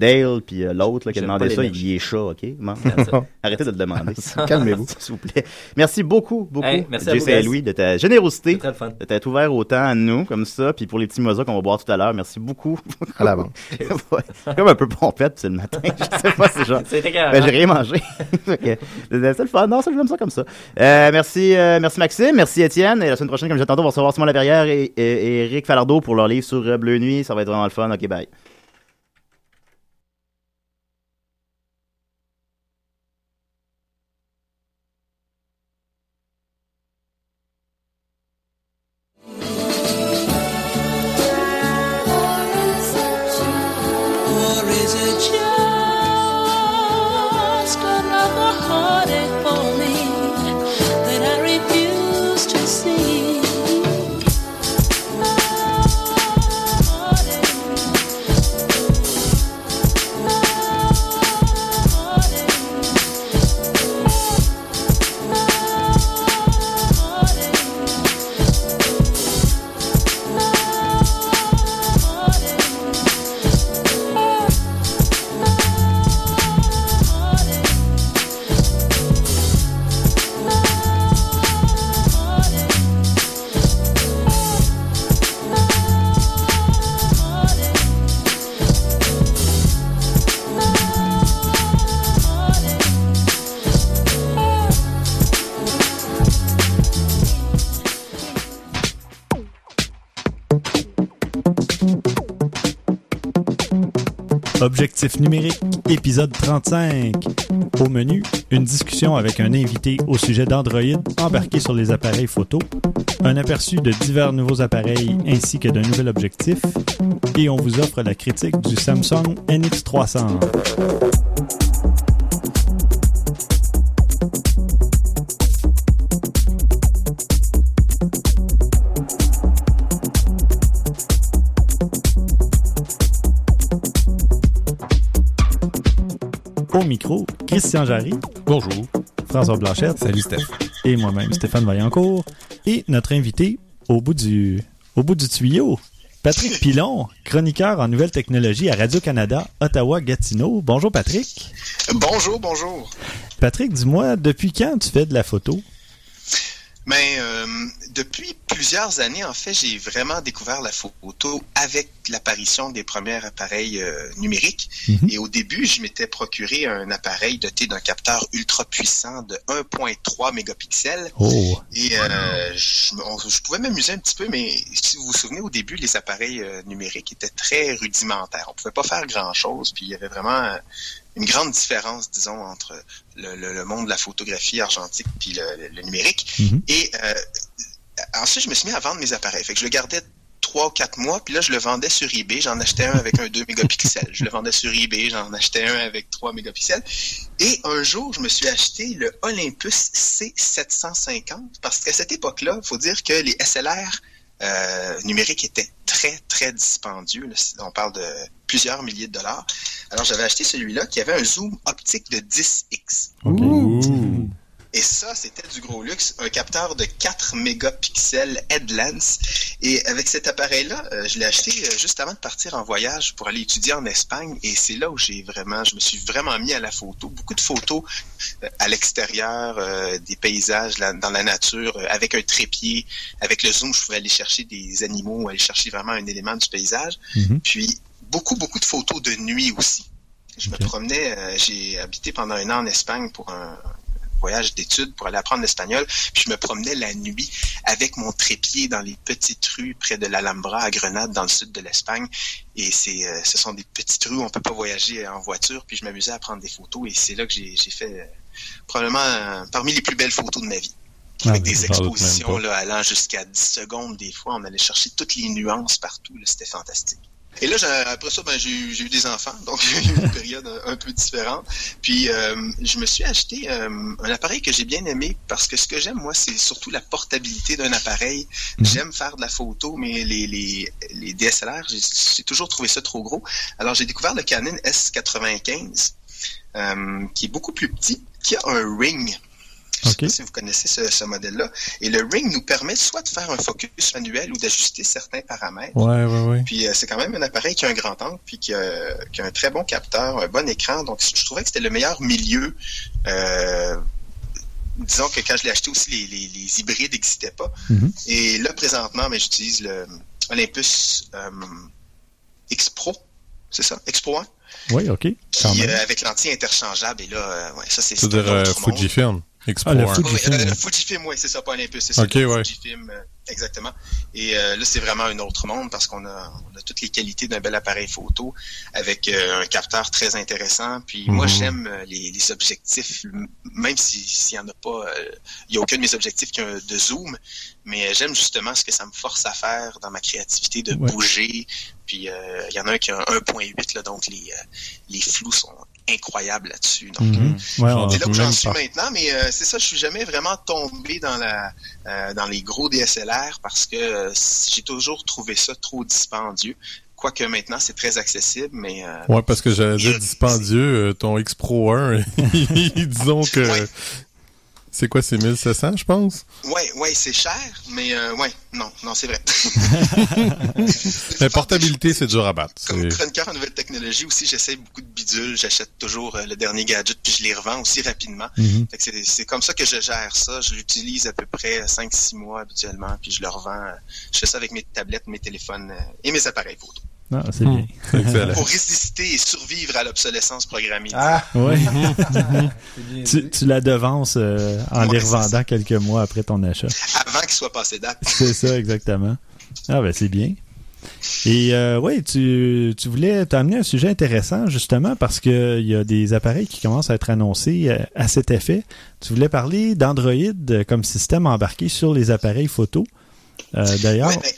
Dale puis euh, l'autre qui a demandé ça, il est chat, ok? Arrêtez de le demander. Calmez-vous. S'il vous plaît. Merci beaucoup, beaucoup, Hey, merci à vous. Saint-Louis, de ta générosité, C'est très le fun. de t'être ouvert autant à nous, comme ça, puis pour les petits mozas qu'on va boire tout à l'heure, merci beaucoup. À. Ouais. C'est comme un peu pompette, c'est le matin, je sais pas, c'est genre... C'était. Ben, j'ai rien mangé. C'est le fun. Non, ça, j'aime ça comme ça. Euh, merci, euh, merci Maxime, merci Étienne. Et la semaine prochaine, comme j'ai tantôt, on va recevoir Simon Laverrière et, et, et Eric Falardeau pour leur livre sur Bleu Nuit. Ça va être vraiment le fun. Ok, bye. Objectif numérique, épisode 35. Au menu, une discussion avec un invité au sujet d'Android embarqué sur les appareils photo, un aperçu de divers nouveaux appareils ainsi que d'un nouvel objectif, et on vous offre la critique du Samsung NX300. Au micro, Christian Jarry. Bonjour. François Blanchette. Salut Steph. Et moi-même, Stéphane Vaillancourt. Et notre invité, au bout du, au bout du tuyau, Patrick Pilon, chroniqueur en nouvelles technologies à Radio-Canada, Ottawa-Gatineau. Bonjour Patrick. Bonjour, bonjour. Patrick, dis-moi, depuis quand tu fais de la photo? Mais euh, depuis plusieurs années, en fait, j'ai vraiment découvert la photo avec l'apparition des premiers appareils euh, numériques. Mhm. Et au début, je m'étais procuré un appareil doté d'un capteur ultra puissant de 1.3 mégapixels. Oh. Et euh, je, on- je pouvais m'amuser un petit peu, mais si vous vous souvenez, au début, les appareils euh, numériques étaient très rudimentaires. On pouvait pas faire grand-chose, puis il y avait vraiment euh, une grande différence, disons, entre le, le- le monde de la photographie argentique puis le, le- le numérique. Mhm. Et euh, ensuite, je me suis mis à vendre mes appareils. Fait que je le gardais trois ou quatre mois, puis là, je le vendais sur eBay. J'en achetais un avec un 2 mégapixels. Je le vendais sur eBay, j'en achetais un avec 3 mégapixels. Et un jour, je me suis acheté le Olympus C750 parce qu'à cette époque-là, il faut dire que les SLR euh, numériques étaient très, très dispendieux. là. On parle de plusieurs milliers de dollars. Alors, j'avais acheté celui-là qui avait un zoom optique de 10x. Et ça, c'était du gros luxe. Un capteur de 4 mégapixels headlens. Et avec cet appareil-là, euh, je l'ai acheté euh, juste avant de partir en voyage pour aller étudier en Espagne. Et c'est là où j'ai vraiment, je me suis vraiment mis à la photo. Beaucoup de photos euh, à l'extérieur, euh, des paysages dans la nature, avec un trépied. Avec le zoom, je pouvais aller chercher des animaux, aller chercher vraiment un élément du paysage. Mhm. Puis beaucoup, beaucoup de photos de nuit aussi. Je me promenais, j'ai habité pendant un an en Espagne pour un voyage d'études pour aller apprendre l'espagnol. Puis je me promenais la nuit avec mon trépied dans les petites rues près de l'Alhambra à Grenade, dans le sud de l'Espagne. Et c'est, euh, ce sont des petites rues, où on peut pas voyager en voiture. Puis je m'amusais à prendre des photos et c'est là que j'ai, j'ai fait euh, probablement euh, parmi les plus belles photos de ma vie. Ah, Avec des expositions là, allant jusqu'à 10 secondes des fois. On allait chercher toutes les nuances partout. là. C'était fantastique. Et là, après ça, ben, j'ai eu des enfants, donc une période un, un peu différente. Puis, euh, je me suis acheté euh, un appareil que j'ai bien aimé parce que ce que j'aime, moi, c'est surtout la portabilité d'un appareil. Mhm. J'aime faire de la photo, mais les, les, les DSLR, j'ai j'ai toujours trouvé ça trop gros. Alors, j'ai découvert le Canon S95, euh, qui est beaucoup plus petit, qui a un ring. Je sais Ok. pas si vous connaissez ce, ce modèle-là. Et le Ring nous permet soit de faire un focus manuel ou d'ajuster certains paramètres. Ouais, ouais, ouais. Puis euh, c'est quand même un appareil qui a un grand angle, puis qui a, qui a un très bon capteur, un bon écran. Donc je trouvais que c'était le meilleur milieu. Euh, disons que quand je l'ai acheté aussi, les, les, les hybrides n'existaient pas. Mhm. Et là, présentement, mais j'utilise le Olympus euh, X Pro. C'est ça? X Pro 1? Oui, OK. Qui, euh, avec l'anti interchangeable. Et là, euh, ouais, ça, c'est c'est C'est-à-dire un euh, autre monde. Fujifilm. Expo Ah, le Oui, Fujifilm, euh, ouais. Fujifilm, oui, c'est ça, pas Olympus, c'est ça. Ok, le ouais. Fujifilm, euh, exactement. Et euh, là, c'est vraiment un autre monde parce qu'on a, on a toutes les qualités d'un bel appareil photo avec euh, un capteur très intéressant. Puis moi, Mhm. j'aime euh, les, les objectifs, même si- s'il n'y en a pas, euh, il n'y a aucun de mes objectifs qui a de zoom, mais euh, j'aime justement ce que ça me force à faire dans ma créativité, de Ouais. bouger. Puis euh, il y en a un qui a un 1.8, là, donc les, euh, les flous sont incroyables là-dessus. Donc, Mhm. Ouais, on- c'est là où j'en suis pas. maintenant, mais euh, c'est ça, je suis jamais vraiment tombé dans la euh, dans les gros DSLR parce que euh, j'ai toujours trouvé ça trop dispendieux. Quoique maintenant c'est très accessible, mais euh, Ouais, parce que j'allais dire dispendieux, euh, ton X Pro 1, disons que... Ouais. C'est quoi, c'est 1700, je pense? ouais, ouais, c'est cher, mais euh, ouais, non, non, c'est vrai. La portabilité, c'est dur à battre. Comme chroniqueur en nouvelles technologies aussi, j'essaie beaucoup de bidules, j'achète toujours euh, le dernier gadget puis je les revends aussi rapidement. Mhm. C'est comme ça que je gère ça. Je l'utilise à peu près 5-6 mois habituellement, puis je le revends. euh, Je fais ça avec mes tablettes, mes téléphones euh, et mes appareils photo. Ah, c'est bien. Excellent. Pour résister et survivre à l'obsolescence programmée. Ah! Bien tu, la devances euh, en Ouais, les revendant quelques mois après ton achat. Avant qu'il soit passé date. C'est ça, exactement. Ah, ben, c'est bien. Et euh, oui, tu, tu voulais t'amener un sujet intéressant, justement, parce qu'il y a des appareils qui commencent à être annoncés euh, à cet effet. Tu voulais parler d'Android euh, comme système embarqué sur les appareils photo. Euh, D'ailleurs, Ouais, ben,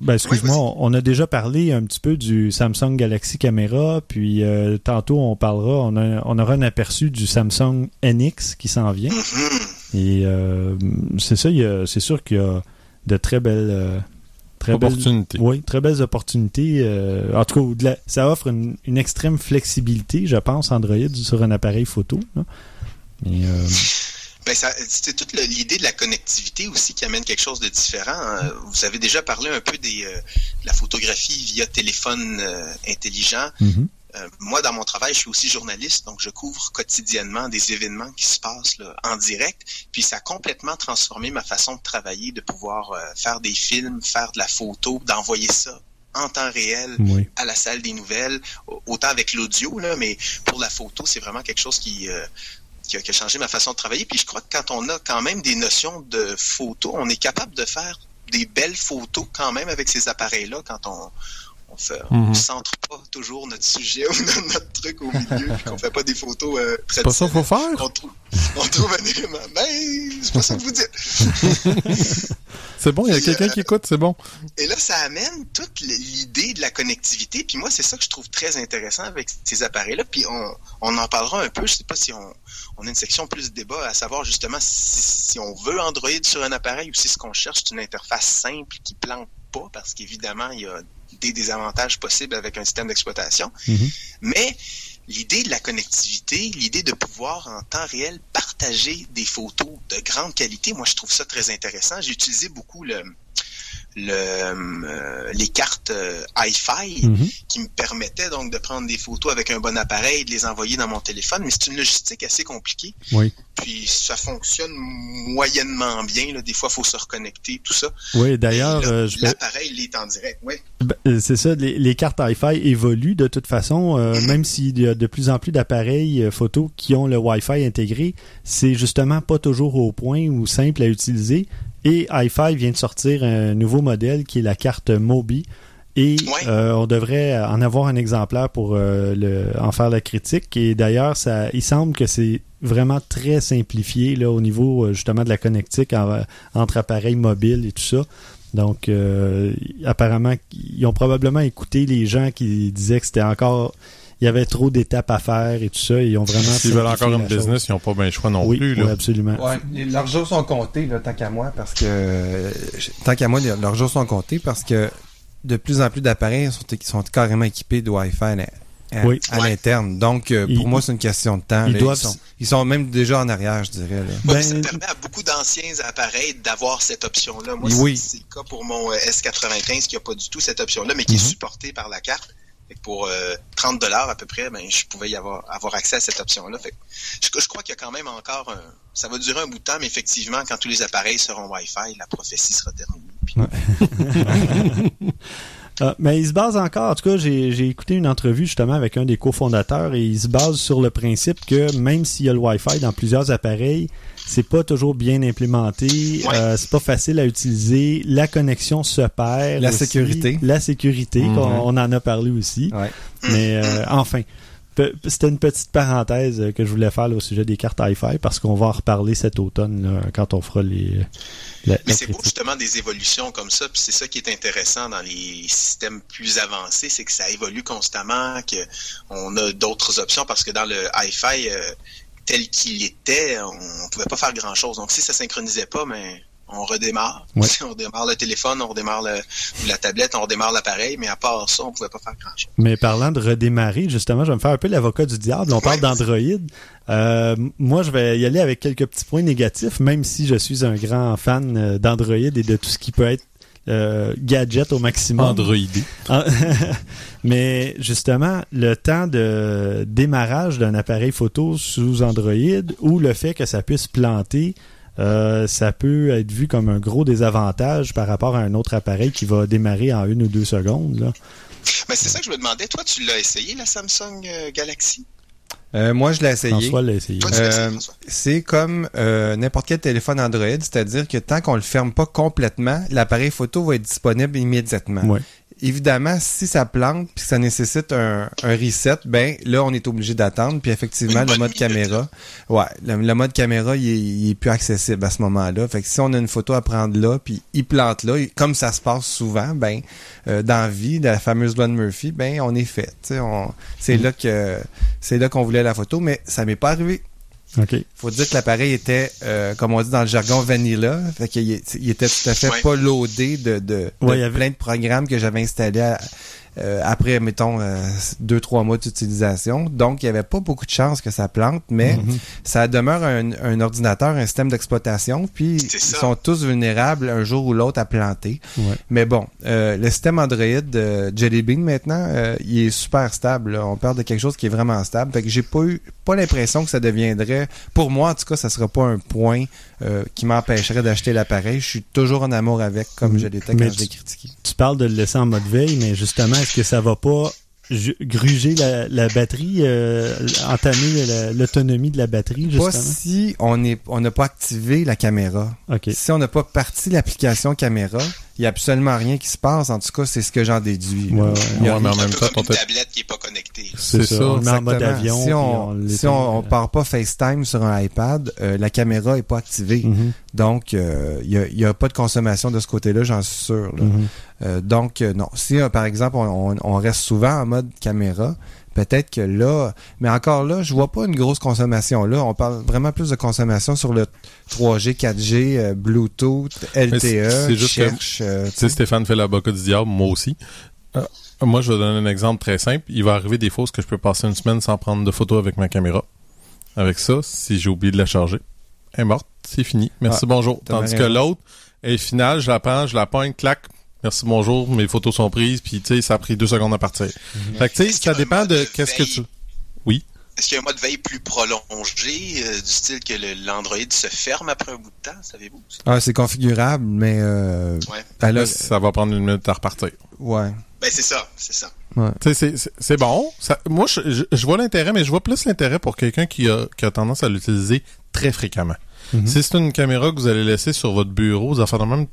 ben, excuse-moi, Oui, on, a déjà parlé un petit peu du Samsung Galaxy Camera, puis euh, tantôt on parlera, on, a- on aura un aperçu du Samsung NX qui s'en vient. mhm. Et euh, c'est ça, il y a- c'est sûr qu'il y a de très belles, euh, très belles, Opportunité. oui, très belles opportunités. euh, en tout cas, ça offre une, une extrême flexibilité, je pense, Android sur un appareil photo. là. Mais, euh, Ben, c'est toute l'idée de la connectivité aussi qui amène quelque chose de différent. Euh, Vous avez déjà parlé un peu des, euh, de la photographie via téléphone euh, intelligent. mhm. Euh, moi, dans mon travail, je suis aussi journaliste, donc je couvre quotidiennement des événements qui se passent là, en direct. Puis ça a complètement transformé ma façon de travailler, de pouvoir faire des films, faire de la photo, d'envoyer ça en temps réel oui. à la salle des nouvelles, au- autant avec l'audio, là, mais pour la photo, c'est vraiment quelque chose qui, euh, qui, a, qui a changé ma façon de travailler. Puis je crois que quand on a quand même des notions de photo, on est capable de faire des belles photos quand même avec ces appareils-là quand on on fait, on Mhm. centre pas toujours notre sujet ou notre truc au milieu, puis qu'on fait pas des photos euh, C'est pas ça qu'il faut faire? On trouve, on trouve un élément. Ben, c'est pas ça que vous dites. C'est bon, il y a quelqu'un euh, qui écoute, c'est bon. Et là, ça amène toute l'idée de la connectivité. Puis moi, c'est ça que je trouve très intéressant avec ces appareils-là. Puis on, on en parlera un peu. Je sais pas si on, on a une section plus de débat à savoir justement si, si on veut Android sur un appareil ou si ce qu'on cherche, c'est une interface simple qui plante pas, parce qu'évidemment, il y a des désavantages possibles avec un système d'exploitation. Mhm. Mais l'idée de la connectivité, l'idée de pouvoir en temps réel partager des photos de grande qualité, moi je trouve ça très intéressant. J'ai utilisé beaucoup le, le, euh, les cartes euh, hi-fi Mhm. qui me permettaient donc de prendre des photos avec un bon appareil et de les envoyer dans mon téléphone, mais c'est une logistique assez compliquée. Oui. Puis ça fonctionne moyennement bien. Là. Des fois, il faut se reconnecter, tout ça. Oui, d'ailleurs, euh, je l'appareil, il est en direct. Oui. Ben, c'est ça, les, les cartes Wi-Fi évoluent de toute façon, euh, même s'il y a de plus en plus d'appareils photo qui ont le Wi-Fi intégré, c'est justement pas toujours au point ou simple à utiliser. Et Hi-Fi vient de sortir un nouveau modèle qui est la carte Mobi. Et Ouais. euh, on devrait en avoir un exemplaire pour euh, le, en faire la critique. Et d'ailleurs, ça, il semble que c'est vraiment très simplifié là, au niveau euh, justement de la connectique en- entre appareils mobiles et tout ça. Donc, euh, apparemment, ils ont probablement écouté les gens qui disaient que c'était encore. Il y avait trop d'étapes à faire et tout ça. et Ils ont vraiment. S'ils veulent encore une chose. business, ils n'ont pas bien le choix non oui, plus. oui, Là. absolument. Ouais, les- leurs jours sont comptés, là, tant qu'à moi, parce que. tant qu'à moi, leurs jours sont comptés parce que de plus en plus d'appareils sont, sont carrément équipés de Wi-Fi. à, Oui. à Ouais. l'interne. Donc, euh, pour Ils- moi, c'est une question de temps. ils là. doivent- sont, ils sont même déjà en arrière, je dirais. Là. Ouais, Ben, ça permet à beaucoup d'anciens appareils d'avoir cette option-là. Moi, Oui. c'est le cas pour mon euh, S95 qui n'a pas du tout cette option-là, mais qui Mhm. est supporté par la carte. Fait pour euh, 30 dollars à peu près, ben, je pouvais y avoir, avoir accès à cette option-là. Je, je crois qu'il y a quand même encore un... Ça va durer un bout de temps, mais effectivement, quand tous les appareils seront Wi-Fi, la prophétie sera terminée. Puis- Ah, mais il se base encore, en tout cas, j'ai écouté une entrevue justement avec un des cofondateurs et il se base sur le principe que même s'il y a le Wi-Fi dans plusieurs appareils, c'est pas toujours bien implémenté, Ouais. euh, c'est pas facile à utiliser, la connexion se perd. La aussi. sécurité. La sécurité, Mhm. qu'on on en a parlé aussi. Ouais. Mais euh, enfin, c'était une petite parenthèse euh, que je voulais faire là, au sujet des cartes Wi-Fi parce qu'on va en reparler cet automne là, quand on fera les. la- Mais c'est beau justement des évolutions comme ça, puis c'est ça qui est intéressant dans les systèmes plus avancés, c'est que ça évolue constamment, que on a d'autres options parce que dans le Hi-Fi euh, tel qu'il était, on, on pouvait pas faire grand chose. Donc si ça synchronisait pas, mais on redémarre. Ouais. On démarre le téléphone, on redémarre le- la tablette, on redémarre l'appareil, mais à part ça, on pouvait pas faire grand chose. Mais parlant de redémarrer, justement, je vais me faire un peu l'avocat du diable. On parle d'Android. Euh, moi, je vais y aller avec quelques petits points négatifs, même si je suis un grand fan euh, d'Android et de tout ce qui peut être euh, gadget au maximum. Androidé. Ah, Mais justement, le temps de démarrage d'un appareil photo sous Android ou le fait que ça puisse planter, euh, ça peut être vu comme un gros désavantage par rapport à un autre appareil qui va démarrer en une ou deux secondes. Là. Mais c'est ça que je me demandais. Toi, tu l'as essayé, la Samsung euh, Galaxy? Euh, moi, je l'ai essayé. L'a Euh, c'est comme euh, n'importe quel téléphone Android, c'est-à-dire que tant qu'on le ferme pas complètement, l'appareil photo va être disponible immédiatement. Ouais. Évidemment, si ça plante puis que ça nécessite un, un reset, ben là on est obligé d'attendre. Puis effectivement, le mode caméra, ouais, le, le mode caméra, il est, il est plus accessible à ce moment-là. Fait que si on a une photo à prendre là, puis il plante là, et comme ça se passe souvent, ben euh, dans la vie, la fameuse loi de Murphy, ben on est fait. On- C'est là que c'est là qu'on voulait la photo, mais ça m'est pas arrivé OK. faut dire que l'appareil était, euh, comme on dit dans le jargon, vanilla. Fait qu'il il était tout à fait Ouais. pas loadé de, de, de Ouais, il y avait- plein de programmes que j'avais installés à- euh, après, mettons, euh, deux, trois mois d'utilisation. Donc, il y avait pas beaucoup de chances que ça plante, mais Mhm. ça demeure un, un ordinateur, un système d'exploitation, puis ils sont tous vulnérables un jour ou l'autre à planter. Ouais. Mais bon, euh, le système Android euh, Jelly Bean maintenant, euh, il est super stable. là. On parle de quelque chose qui est vraiment stable. Fait que j'ai pas eu pas l'impression que ça deviendrait. Pour moi, en tout cas, ça sera pas un point euh, qui m'empêcherait d'acheter l'appareil. Je suis toujours en amour avec, comme je l'étais Mais quand je l'ai critiqué. Tu parles de le laisser en mode veille, mais justement, est-ce que ça va pas gruger la, la batterie, euh, entamer la- l'autonomie de la batterie, Pas justement? si on est on n'a pas activé la caméra. Si on n'a pas parti l'application caméra, il n'y a absolument rien qui se passe. En tout cas, c'est ce que j'en déduis. là. Ouais, ouais. Il y a Ouais, mais en même temps, une tablette qui est pas connectée. C'est ça. On met en mode Exactement. avion. Si on, l'éteint. si on, on part pas FaceTime sur un iPad, euh, la caméra est pas activée. Mhm, Donc, euh, il n'y a, pas de consommation de ce côté-là, j'en suis sûr. là. mhm. Euh, donc, euh, non. Si, euh, par exemple, on, on- on reste souvent en mode caméra, peut-être que là... Mais encore là, je vois pas une grosse consommation. Là, on parle vraiment plus de consommation sur le 3G, 4G, euh, Bluetooth, LTE, c'est- juste que- euh, Tu sais, Stéphane fait l'avocat du diable, moi aussi. Euh, moi, je vais donner un exemple très simple. Il va arriver des fois que je peux passer une semaine sans prendre de photos avec ma caméra. Avec ça, si j'ai oublié de la charger, elle est morte, c'est fini. Merci, Ah, bonjour. Tandis que l'autre, elle est finale, je la prends, je la pointe, clac, merci, bonjour, mes photos sont prises, puis tu sais, ça a pris deux secondes à partir. Fait que tu sais, Est-ce qu'il y ça a un dépend mode de de qu'est-ce que veille? tu... Oui? Est-ce qu'il y a un mode veille plus prolongé, euh, du style que l'Android se ferme après un bout de temps, savez-vous? Ah, c'est configurable, mais... Euh, Ouais. ben là, Là, ça va prendre une minute à repartir. ouais. Ben c'est ça, c'est ça. Tu sais, c'est- bon. Ça- moi, je, je- je vois l'intérêt, mais je vois plus l'intérêt pour quelqu'un qui a, qui a tendance à l'utiliser très fréquemment. Mhm. Si c'est une caméra que vous allez laisser sur votre bureau, vous allez faire de même,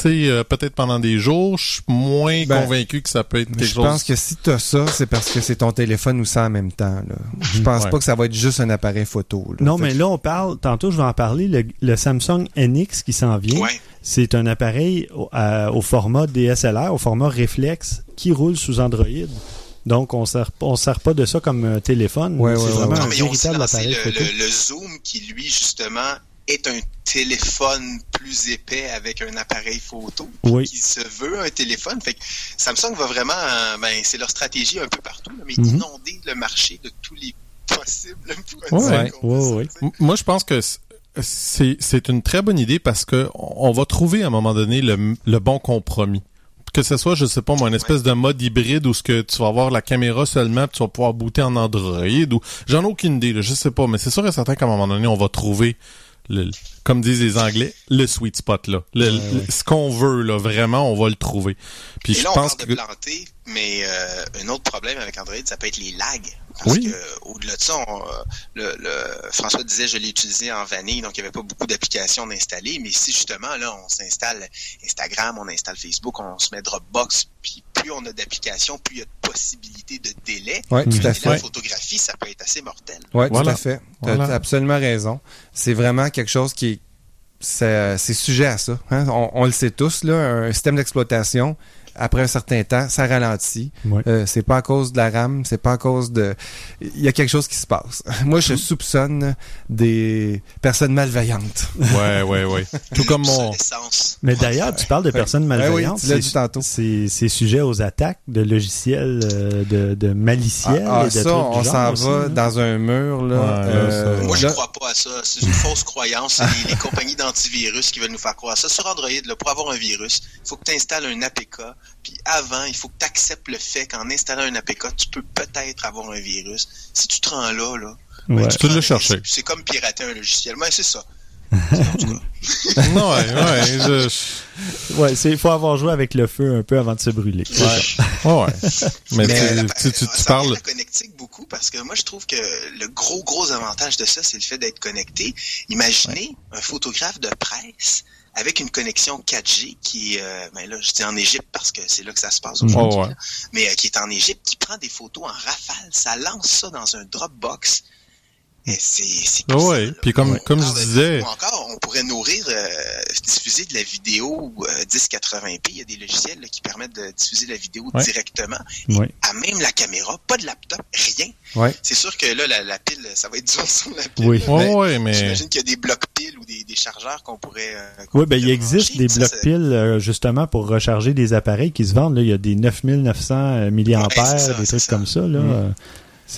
sais, euh, peut-être pendant des jours, je suis moins Ben, convaincu que ça peut être quelque Je chose. pense que si tu as ça, c'est parce que c'est ton téléphone ou ça en même temps. Là. Je pense Ouais. pas que ça va être juste un appareil photo. là. Non, Fait mais que- là, on parle, tantôt, je vais en parler, le, le Samsung NX qui s'en vient. Ouais. C'est un appareil au, format DSLR, au format réflexe, qui roule sous Android. Donc, on sert, on sert pas de ça comme un téléphone. Ouais, c'est ouais, vraiment ouais, un Non, mais véritable lancé appareil le, photo. le- le zoom qui, lui, justement, est un téléphone plus épais avec un appareil photo Oui. qui se veut un téléphone. Fait que Samsung va vraiment, ben, c'est leur stratégie un peu partout, mais Mhm. inonder le marché de tous les possibles Ouais, ouais, Moi, je pense que c'est une très bonne idée parce que on va trouver à un moment donné le, le bon compromis. Que ce soit, je sais pas, moi, une espèce de mode hybride où ce que tu vas avoir la caméra seulement, puis tu vas pouvoir booter en Android ou j'en ai aucune idée, là, je sais pas, mais c'est sûr et certain qu'à un moment donné, on va trouver le, comme disent les Anglais, le sweet spot là, Le- le- ce qu'on veut là, vraiment, on va le trouver. Puis Et je là, on pense parle que de planter, mais euh, un autre problème avec Android, ça peut être les lags. Parce Oui. que au-delà de ça, on, euh, le, le- François disait je l'ai utilisé en vanille, donc il n'y avait pas beaucoup d'applications d'installer. Mais si justement là, on s'installe Instagram, on installe Facebook, on se met Dropbox, puis plus on a d'applications, plus il y a de possibilités de délai. Ouais, tout Et à la fait. photographie, ça peut être assez mortel. Voilà. tout à fait. Tu as Voilà. absolument raison. C'est vraiment quelque chose qui est c'est c'est sujet à ça. hein. On, on le sait tous, là, un système d'exploitation, après un certain temps, ça ralentit. Ouais. Euh, c'est pas à cause de la RAM, c'est pas à cause de. Il y a quelque chose qui se passe. Moi, je soupçonne des personnes malveillantes. ouais, ouais, ouais. Tout comme mon. Mais d'ailleurs, tu parles de personnes Ouais, oui, malveillantes. tu l'as c'est- dit tantôt. C'est c'est sujet aux attaques de logiciels euh, de, de maliciels Ah, ah, et de ça, on s'en aussi, va dans un mur là. Ouais, là, euh, ça- Moi, je crois pas à ça. C'est une fausse croyance. C'est les, les compagnies d'antivirus qui veulent nous faire croire ça. Sur Android, là, pour avoir un virus, il faut que tu installes un APK. Puis avant, il faut que tu acceptes le fait qu'en installant un APK, tu peux peut-être avoir un virus. Si tu te rends là, là, ben, Ouais. tu un cherché. risque. C'est comme pirater un logiciel. Mais c'est ça. En tout cas. non, ouais, ouais, je, Ouais, c'est faut avoir joué avec le feu un peu avant de se brûler. ouais, ouais. Mais, Mais, tu, tu, tu, tu ça revient parles. la connectique beaucoup parce que moi je trouve que le gros gros avantage de ça c'est le fait d'être connecté. Imaginez un photographe de presse avec une connexion 4G qui est, euh, ben là je dis en Égypte parce que c'est là que ça se passe aujourd'hui, Oh, ouais. mais euh, qui est en Égypte, qui prend des photos en rafale, ça lance ça dans un Dropbox. Et c'est c'est Ah puissant, ouais, là. puis comme- On comme je de- disais- ou encore on pourrait nourrir euh, diffuser de la vidéo euh, 1080p, il y a des logiciels là, qui permettent de diffuser la vidéo Ouais. directement Ouais. à même la caméra, pas de laptop, rien. Ouais. C'est sûr que là, la, la pile, ça va être dur sur la pile. Oui. là, mais ouais, mais. J'imagine qu'il y a des blocs piles ou des, des chargeurs qu'on pourrait. euh, Oui, ben il existe des blocs ça- piles euh, justement pour recharger des appareils qui se vendent. Là. Il y a des 9900 milliampères, Ouais, c'est ça, des trucs ça. comme ça. Là. Mm.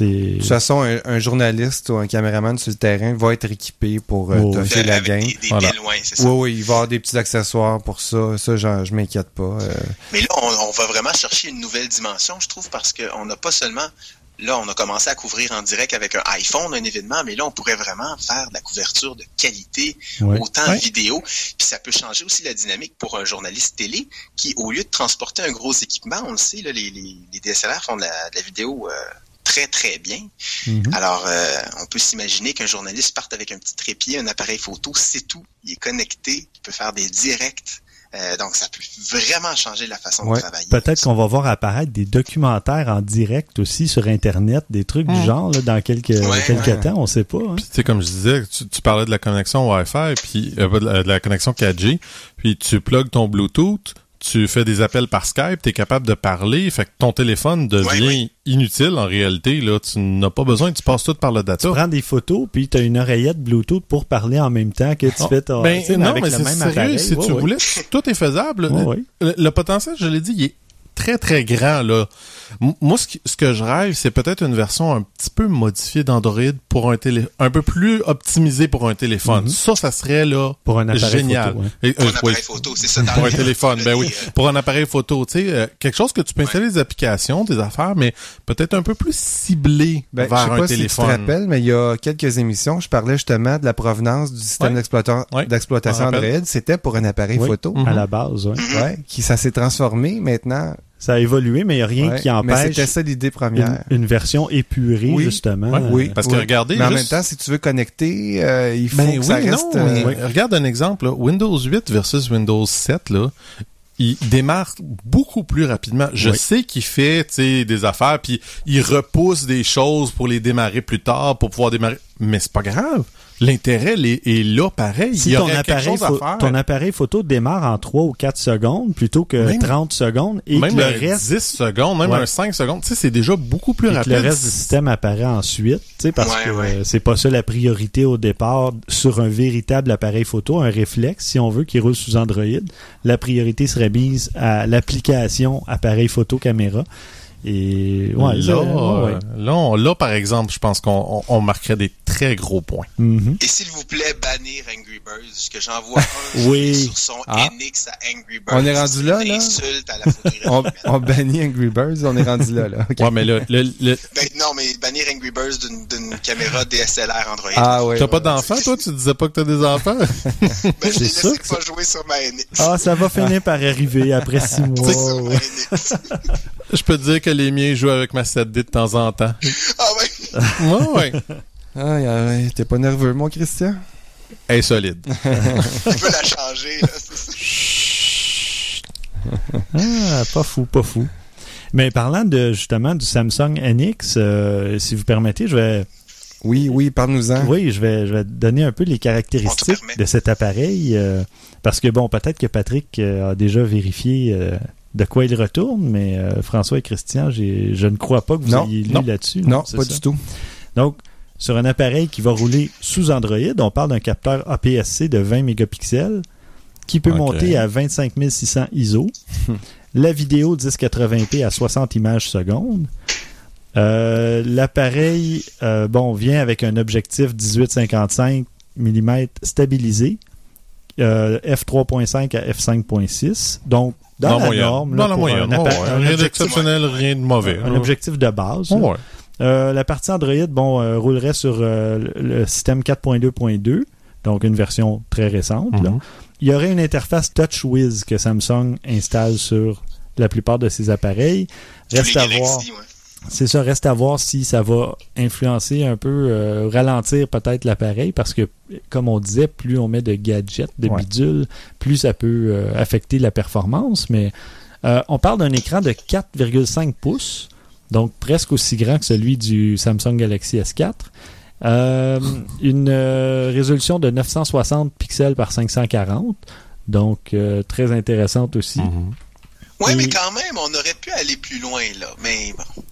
De toute façon, un, un journaliste ou un caméraman sur le terrain va être équipé pour euh, Oh, faire de- la game. des, des Voilà. ça? Oui, oui, il va y avoir des petits accessoires pour ça. Ça, je m'inquiète pas. euh. Mais là, on, on va vraiment chercher une nouvelle dimension, je trouve, parce qu'on n'a pas seulement. Là, on a commencé à couvrir en direct avec un iPhone, un événement, mais là, on pourrait vraiment faire de la couverture de qualité, Ouais. autant Ouais. vidéo. Puis ça peut changer aussi la dynamique pour un journaliste télé qui, au lieu de transporter un gros équipement, on le sait, là, les, les, les DSLR font de la, de la vidéo euh, très, très bien. Mhm. Alors, euh, on peut s'imaginer qu'un journaliste parte avec un petit trépied, un appareil photo, c'est tout. Il est connecté, il peut faire des directs. Euh, donc, ça peut vraiment changer la façon Ouais. de travailler. Peut-être qu'on va voir apparaître des documentaires en direct aussi sur Internet, des trucs du genre là, dans quelques, Ouais, quelques ouais. temps, on sait pas. hein. Puis, tu sais, comme je disais, tu, tu parlais de la connexion Wi-Fi, puis euh, pas de, la, de la connexion 4G, puis tu plugues ton Bluetooth, tu fais des appels par Skype, tu es capable de parler, fait que ton téléphone devient inutile en réalité. Là, tu n'as pas besoin, tu passes tout par le data. Tu prends des photos, puis tu as une oreillette Bluetooth pour parler en même temps que tu Oh, fais ton, ben, tu sais, non, avec mais le c'est même sérieux, appareil. si Ouais, tu ouais. voulais, tout est faisable. Ouais. Le, le potentiel, je l'ai dit, il est très très grand là. Moi, ce, qui- ce que je rêve, c'est peut-être une version un petit peu modifiée d'Android pour un télé, un peu plus optimisée pour un téléphone. Mhm. Ça, ça serait là Pour un appareil génial. photo. Et, Pour euh, un appareil oui, photo, c'est ça. pour un téléphone, ben oui. euh, Pour un appareil photo, tu sais, euh, quelque chose que tu peux installer des applications, des affaires, mais peut-être un peu plus ciblé Ben, je vers sais un pas si tu te téléphone. rappelles, mais il y a quelques émissions, je parlais justement de la provenance du système Ouais. d'exploita- Ouais. d'exploitation Je. Android. C'était pour un appareil Oui. photo. À la base, ouais. Mhm. Ouais, qui ça s'est transformé maintenant. Ça a évolué, mais il n'y a rien Ouais, qui mais empêche c'était ça l'idée une, première. une version épurée, Oui. justement. Ouais, oui, Parce que oui. regardez, Mais en juste- même temps, si tu veux connecter, euh, il faut Ben que oui, ça reste. non, euh, regarde un exemple, là. Windows 8 versus Windows 7, là. Il démarre beaucoup plus rapidement. Je Oui. sais qu'il fait, des affaires, puis il repousse des choses pour les démarrer plus tard, pour pouvoir démarrer. mais c'est pas grave. L'intérêt est, est là pareil. Si Il y ton appareil, chose à pho- faire. ton appareil photo démarre en 3 ou 4 secondes plutôt que Même- 30 secondes et même que le un reste 10 secondes, même Ouais. un 5 secondes, tu sais, c'est déjà beaucoup plus et que rapide. le reste du système apparaît ensuite, tu sais, parce Ouais, que ouais. euh, c'est pas ça la priorité au départ sur un véritable appareil photo, un réflexe, si on veut, qui roule sous Android. La priorité serait mise à l'application appareil photo caméra. Et ouais, là, ouais, là, on- là, par exemple, je pense qu'on on- on marquerait des très gros points. Mhm. Et s'il vous plaît, bannir Angry Birds, que j'en vois un Oui. sur son Ah. NX à Angry Birds. On est rendu là, là? insulte à la photographie. On, on bannit Angry Birds, on est rendu là, là. Ok. Ouais, mais le, le, le- Ben, non, mais bannir Angry Birds d'une- caméra DSLR Android. Ah ouais. t'as pas d'enfants, toi? Tu disais pas que t'as des enfants? Ben, je C'est l'ai sûr laissé que pas jouer sur ma NX. Ah, ça va finir par arriver après 6 mois. sur ma ouais. NX. Je peux te dire que les miens jouent avec ma 7D de temps en temps. Ah ouais? Ouais, ouais. Aïe, aïe, t'es pas nerveux, mon Christian? Insolide. Tu peux la changer. Là, ça. Ah, pas fou, pas fou. Mais parlant de justement du Samsung NX, euh, si vous permettez, je vais Oui, oui, parle-nous-en. oui, je vais je vais donner un peu les caractéristiques de cet appareil euh, parce que bon, peut-être que Patrick euh, a déjà vérifié euh, de quoi il retourne, mais euh, François et Christian, je ne crois pas que vous Non, ayez lu là-dessus. Non, pas ça? du tout. Donc, sur un appareil qui va rouler sous Android, on parle d'un capteur APS-C de 20 mégapixels qui peut monter à 25 600 ISO. La vidéo 1080p à 60 images secondes. Euh, L'appareil, euh, bon, vient avec un objectif 18-55 mm stabilisé, euh, f3.5 à f5.6. Donc, dans, Dans la moyenne. norme, là, Dans la moyenne. ouais, Rien d'exceptionnel, rien de mauvais. un objectif de base. Ouais. Euh, la partie Android, bon, euh, roulerait sur euh, le le système 4.2.2, donc une version très récente. là. Mhm. Il y aurait une interface TouchWiz que Samsung installe sur la plupart de ses appareils. Reste à voir. Ouais. C'est ça, reste à voir si ça va influencer un peu, euh, ralentir peut-être l'appareil, parce que, comme on disait, plus on met de gadgets, de Ouais. bidules, plus ça peut euh, affecter la performance. Mais euh, on parle d'un écran de 4,5 pouces, donc presque aussi grand que celui du Samsung Galaxy S4. Euh, une euh, résolution de 960 pixels par 540, donc euh, très intéressante aussi. Mhm. Ouais, Et- mais quand même, on aurait pu aller plus loin, là. Mais bon.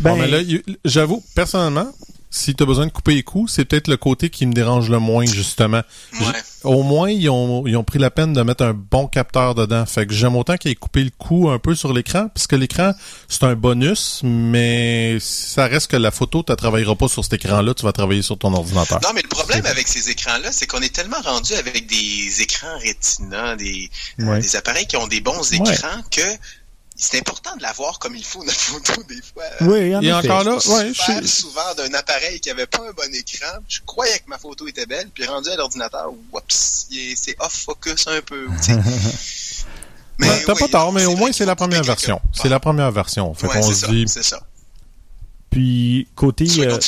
Ben, Bon, mais là, il- j'avoue, personnellement, si tu as besoin de couper les coups, c'est peut-être le côté qui me dérange le moins, justement. Ouais. Au moins, ils ont, ils ont pris la peine de mettre un bon capteur dedans. Fait que j'aime autant qu'ils aient coupé le coup un peu sur l'écran, puisque l'écran, c'est un bonus, mais ça reste que la photo, tu ne travailleras pas sur cet écran-là, tu vas travailler sur ton ordinateur. Non, mais le problème avec ces écrans-là, c'est qu'on est tellement rendu avec des écrans Retina, des, euh, des appareils qui ont des bons Ouais. écrans, que c'est important de l'avoir comme il faut, notre photo, des fois. oui, en Et effet. encore là, Je ouais, suis- souvent d'un appareil qui avait pas un bon écran. Je croyais que ma photo était belle, puis rendu à l'ordinateur, oups, c'est off focus un peu. Mais Ouais, T'as oui, pas tort, mais au moins c'est la première version. C'est la première version. Fait Ouais, qu'on c'est se ça, dit, c'est ça. Puis, côté... Euh,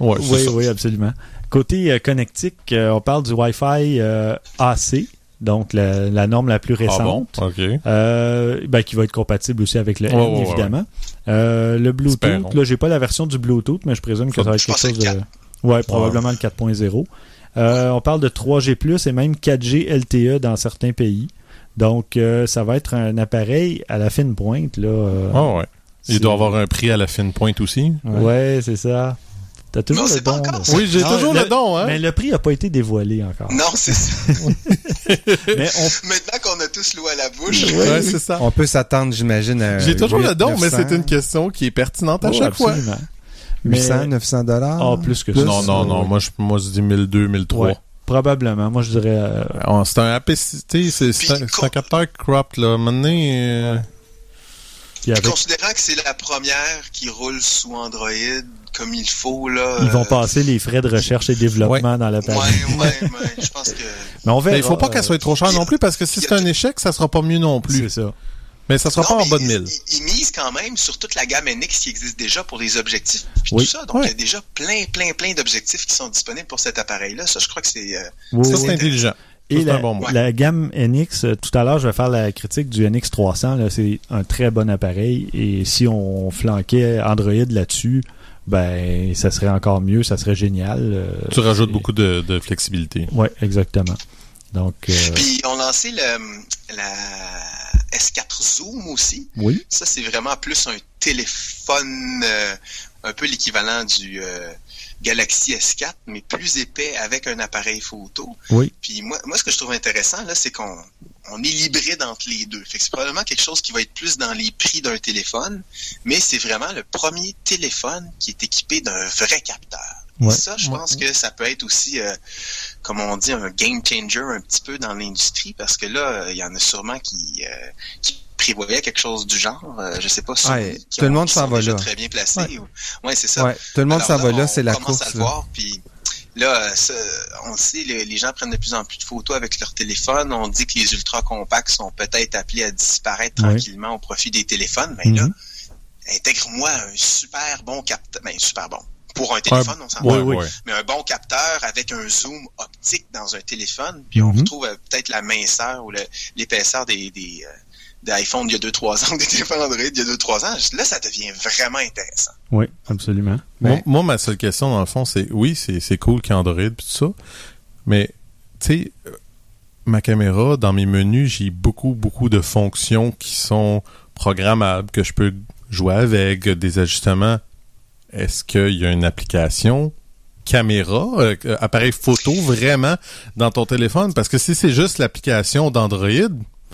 ouais, oui, ça. oui, absolument. Côté euh, connectique, euh, on parle du Wi-Fi euh, AC, donc la, la norme la plus Ah bon? récente, euh, ben, qui va être compatible aussi avec le Ouais, N, ouais, ouais, évidemment. Euh, le Bluetooth, Espérons. là, j'ai pas la version du Bluetooth, mais je présume que Ça, va être quelque chose de... Ouais, probablement le 4.0. Euh, on parle de 3G+, et même 4G LTE dans certains pays. Donc, euh, ça va être un appareil à la fine pointe, là. euh, Ah ouais. Il doit avoir un prix à la fine pointe aussi. Ouais, c'est ça. T'as toujours Non, le don. encore. Oui, j'ai toujours le- le don, hein? Mais le prix n'a pas été dévoilé encore. Non, c'est ça. Mais on Maintenant qu'on a tous l'eau à la bouche. Ouais, c'est ça. On peut s'attendre, j'imagine, à J'ai toujours 800, le don, mais 900, c'est une question qui est pertinente à Oh, chaque fois. absolument. Mais- 800, 900 dollars? Ah, plus que ça. Non, non, non. Ouais. Moi, je, moi, je dis 1002, 1003. Ouais, probablement. Moi, je dirais. euh, Ah, C'est un APC, c'est un, capteur cropped, là. Maintenant, euh, avec- Considérant que c'est la première qui roule sous Android comme il faut, là. ils vont euh, passer les frais de recherche et développement dans Ouais, l'appareil. ouais, ouais. Je pense que. Mais on verra. mais il faut pas qu'elle soit trop chère non plus, parce que si c'est un échec, ça sera pas mieux non plus. C'est ça. Mais ça sera Non, pas en mais bas de ils- 1000. Ils, ils misent quand même sur toute la gamme NX qui existe déjà pour les objectifs puis Oui. tout ça. Donc, Ouais. il y a déjà plein, plein, plein d'objectifs qui sont disponibles pour cet appareil-là. Ça, je crois que c'est. euh, Oui, Ça, oui. c'est intelligent. Et la, bon la gamme NX, euh, tout à l'heure, je vais faire la critique du NX 300. là, C'est un très bon appareil. Et si on flanquait Android là-dessus, ben ça serait encore mieux, ça serait génial. euh, Tu rajoutes beaucoup de, de flexibilité. Ouais, exactement. Donc, euh, Puis on lancé le, la S4 Zoom aussi. oui, Ça, c'est vraiment plus un téléphone, euh, un peu l'équivalent du euh, Galaxy S4, mais plus épais avec un appareil photo. oui, Puis moi, moi, ce que je trouve intéressant, là, c'est qu'on on est hybride entre les deux. Fait que c'est probablement quelque chose qui va être plus dans les prix d'un téléphone, mais c'est vraiment le premier téléphone qui est équipé d'un vrai capteur. Et ça, je pense que ça peut être aussi, euh, comme on dit, un game changer un petit peu dans l'industrie, parce que là, euh, il y en a sûrement qui, euh, qui prévoyaient quelque chose du genre. Euh, je sais pas si Ouais, tout le monde s'en va là. très bien placé. Ouais. ou- Ouais, c'est ça. Ouais, tout le monde s'en va là, c'est la commence course. à le là. voir, puis là, euh, on le sait, le- les gens prennent de plus en plus de photos avec leur téléphone. On dit que les ultra compacts sont peut-être appelés à disparaître Oui. tranquillement au profit des téléphones. Mais là, Mhm. intègre-moi un super bon capteur, ben super bon pour un téléphone, on s'en oui. mais un bon capteur avec un zoom optique dans un téléphone, puis on Mhm. retrouve euh, peut-être la minceur ou l'épaisseur des, des, des iPhones d'il y a 2-3 ans, des téléphones Android d'il y a 2-3 ans. Là, ça devient vraiment intéressant. oui, absolument. Ben- Moi, moi, ma seule question, dans le fond, c'est oui, c'est c'est cool qu'il y ait Android et tout ça, mais tu sais, euh, ma caméra, dans mes menus, j'ai beaucoup, beaucoup de fonctions qui sont programmables, que je peux jouer avec, des ajustements. Est-ce qu'il y a une application caméra, euh, appareil photo vraiment dans ton téléphone? Parce que si c'est juste l'application d'Android,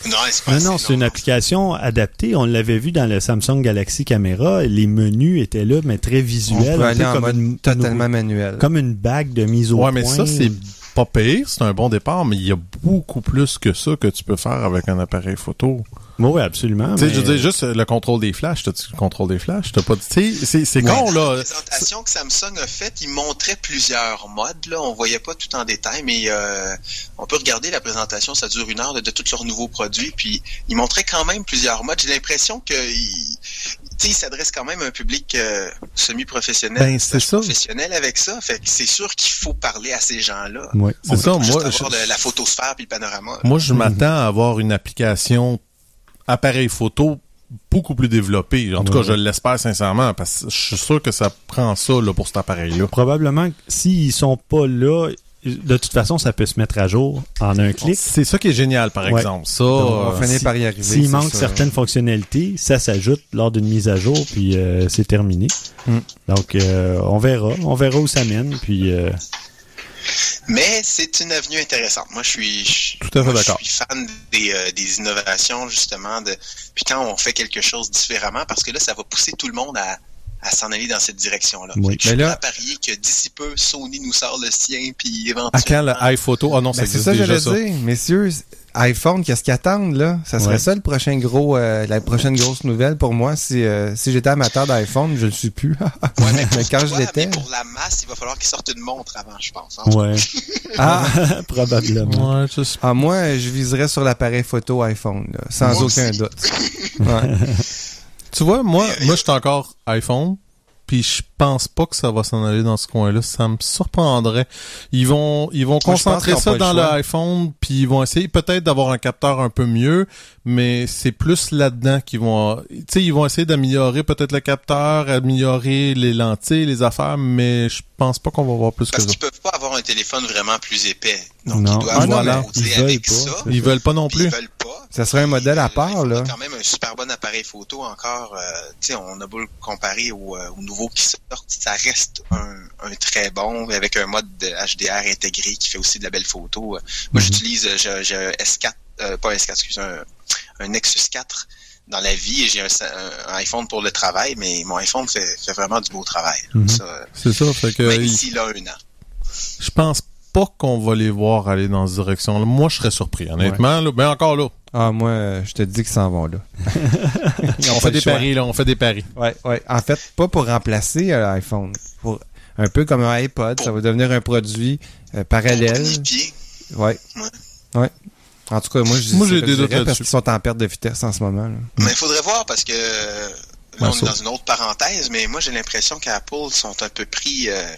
Non, c'est pas Non, c'est une application adaptée. On l'avait vu dans le Samsung Galaxy Camera. Les menus étaient là, mais très On visuels. peut un aller peu en comme mode une- totalement manuel. Comme une bague de mise au ouais, mais point. ça, c'est pas pire, c'est un bon départ, mais il y a beaucoup plus que ça que tu peux faire avec un appareil photo. Oui, absolument. Tu sais, mais- je veux dire, juste le contrôle des flashs. T'as-tu le contrôle des flashs? T'as pas dit, tu sais, c'est, con, La là. présentation que Samsung a faite, il montrait plusieurs modes. Là, on voyait pas tout en détail, mais euh, on peut regarder la présentation. Ça dure une heure de, de tous leurs nouveaux produits. Puis, il montrait quand même plusieurs modes. J'ai l'impression que il, tu sais, il s'adresse quand même à un public euh, semi-professionnel, Ben, c'est ça. professionnel avec ça. Fait que c'est sûr qu'il faut parler à ces gens-là. Oui. C'est ça, peut pas juste moi, avoir je- de la photosphère puis le panorama. Moi, je m'attends à avoir une application appareil photo beaucoup plus développée. En tout cas, je l'espère sincèrement, parce que je suis sûr que ça prend ça, là, pour cet appareil-là. Probablement s'ils sont pas là, de toute façon, ça peut se mettre à jour en un clic. C'est ça qui est génial, par Ouais. exemple. Ça, on va euh, finir si- par y arriver. S'il manque ça. certaines fonctionnalités, ça s'ajoute lors d'une mise à jour, puis euh, c'est terminé. Hmm. Donc, euh, on verra. On verra où ça mène, puis... euh, Mais c'est une avenue intéressante. Moi, je suis, je, Tout à fait moi, d'accord. je suis fan des, euh, des innovations, justement. De, puis quand on fait quelque chose différemment, parce que là, ça va pousser tout le monde à, à s'en aller dans cette direction-là. Oui. Je suis Mais là- à parier que d'ici peu, Sony nous sort le sien, puis à quand éventuellement... l'iPhoto? Ah non, ça Ben, c'est existe ça que déjà, j'allais ça. dire. Messieurs, iPhone, qu'est-ce qu'ils attendent, là? Ça serait Ouais. ça le prochain gros, euh, la prochaine grosse nouvelle pour moi. Si, euh, si j'étais amateur d'iPhone, je le suis plus. Ouais, mais, quand je l'étais. pour la masse, il va falloir qu'ils sortent une montre avant, je pense. hein. ouais, Ah, probablement. Ouais, ah, moi, je viserais sur l'appareil photo iPhone, là, sans Moi aucun aussi. doute. Ouais. Tu vois, moi, moi, je suis encore iPhone, puis je pense pas que ça va s'en aller dans ce coin-là. Ça me surprendrait. Ils vont, ils vont concentrer ça dans l'iPhone, puis ils vont essayer peut-être d'avoir un capteur un peu mieux, mais c'est plus là-dedans qu'ils vont, tu sais, ils vont essayer d'améliorer peut-être le capteur, améliorer les lentilles, les affaires, mais je pense pas qu'on va voir plus que Parce ça. qu'ils peuvent pas avoir un téléphone vraiment plus épais. Donc, Non. ils doivent Ah non, mais ils veulent avec pas, ça. c'est Ils veulent pas non plus. Ils veulent pas. Ça serait un modèle à part, là. A quand même un super bon appareil photo encore. euh, tu sais, on a beau le comparer au, euh, au nouveau qui sort, ça reste un, un très bon avec un mode de HDR intégré qui fait aussi de la belle photo. Moi, Mhm. j'utilise, j'ai un S4, euh, pas un S4, excusez, un, un Nexus 4 dans la vie et j'ai un, un iPhone pour le travail, mais mon iPhone fait, fait vraiment du beau travail. Mhm. Euh, C'est ça, fait que même s'il a un an. je pense pas qu'on va les voir aller dans cette direction-là. Moi, je serais surpris, honnêtement. Là, ben encore là, Ah, moi, je te dis qu'ils s'en vont, là. On fait des choix. paris, là, on fait des paris. Ouais, ouais. En fait, pas pour remplacer euh, l'iPhone. Pour un peu comme un iPod, ça va devenir un produit euh, parallèle. Ouais. Ouais. Ouais. En tout cas, moi, je dis Moi, j'ai que des je doutes parce qu'ils sont en perte de vitesse en ce moment. là. Mais il faudrait voir parce que on est dans une autre parenthèse, mais moi j'ai l'impression qu'Apple sont un peu pris, euh,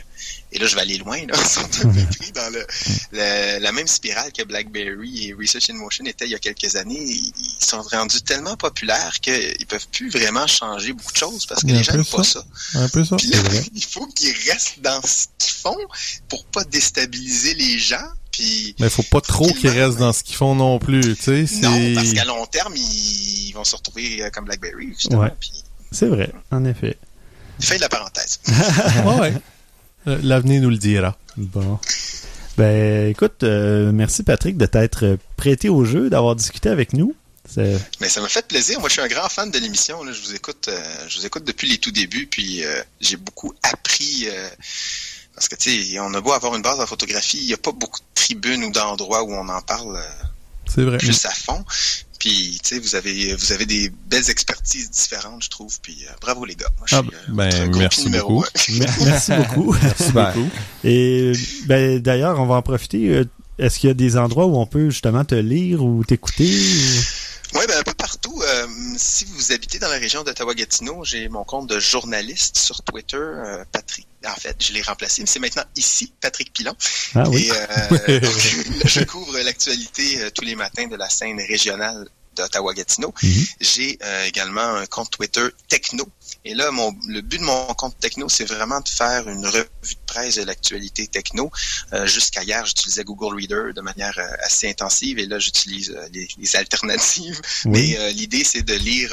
et là je vais aller loin, là, sont un peu pris dans le, le- la même spirale que BlackBerry et Research in Motion étaient il y a quelques années. Ils sont rendus tellement populaires qu'ils peuvent plus vraiment changer beaucoup de choses parce que les gens n'aiment pas ça. Un peu ça. Puis là, il faut qu'ils restent dans ce qu'ils font pour pas déstabiliser les gens. Puis Mais faut pas trop qu'ils restent dans ce qu'ils font non plus, tu sais. non, parce qu'à long terme, ils vont se retrouver euh, comme BlackBerry, justement. Ouais. Puis, C'est vrai, en effet. fin de la parenthèse. Ouais. Euh, L'avenir nous le dira. Bon. Ben, écoute, euh, merci Patrick de t'être prêté au jeu, d'avoir discuté avec nous. Mais ça m'a fait plaisir. Moi, je suis un grand fan de l'émission. Je vous écoute, euh, je vous écoute depuis les tout débuts, puis euh, j'ai beaucoup appris. euh, parce que tu sais, on a beau avoir une base en photographie, il n'y a pas beaucoup de tribunes ou d'endroits où on en parle euh, C'est vrai. plus à fond. Puis tu sais, vous avez vous avez des belles expertises différentes, je trouve. Puis euh, bravo les gars. Moi, je Ah, suis, euh, ben, merci numéro beaucoup. Merci beaucoup. Merci beaucoup. Et ben, d'ailleurs, on va en profiter. Euh, Est-ce qu'il y a des endroits où on peut justement te lire ou t'écouter? ou- Oui, ben un peu partout. Euh, si vous habitez dans la région d'Ottawa-Gatineau, j'ai mon compte de journaliste sur Twitter, euh, Patrick. En fait, je l'ai remplacé, mais c'est maintenant ici, Patrick Pilon. Ah oui. Et euh, donc, je couvre l'actualité euh, tous les matins de la scène régionale d'Ottawa-Gatineau. Mhm. J'ai euh, également un compte Twitter techno. Et là, mon, le but de mon compte techno, c'est vraiment de faire une revue de presse de l'actualité techno. Euh, Jusqu'à hier, j'utilisais Google Reader de manière euh, assez intensive et là, j'utilise les, les alternatives. Oui. Mais l'idée, c'est de lire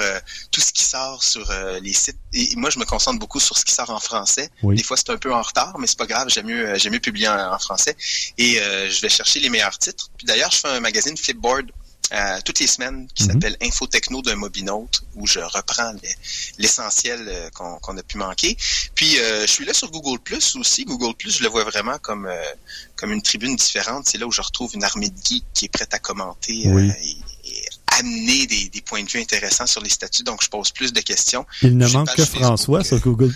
tout ce qui sort sur les sites. Et moi, je me concentre beaucoup sur ce qui sort en français. Oui. Des fois, c'est un peu en retard, mais c'est pas grave. J'aime mieux, mieux publier en, en français. Et je vais chercher les meilleurs titres. Puis d'ailleurs, je fais un magazine Flipboard euh, toutes les semaines qui Mhm. s'appelle Info Techno d'un mobinote où je reprends les- l'essentiel euh, qu'on a pu manquer. Puis euh, je suis là sur Google Plus aussi. Google Plus, je le vois vraiment comme euh, comme une tribune différente. C'est là où je retrouve une armée de geeks qui est prête à commenter euh, Oui. et, et amener des, des points de vue intéressants sur les statuts. Donc je pose plus de questions. Il ne manque que Facebook, François sur Google+.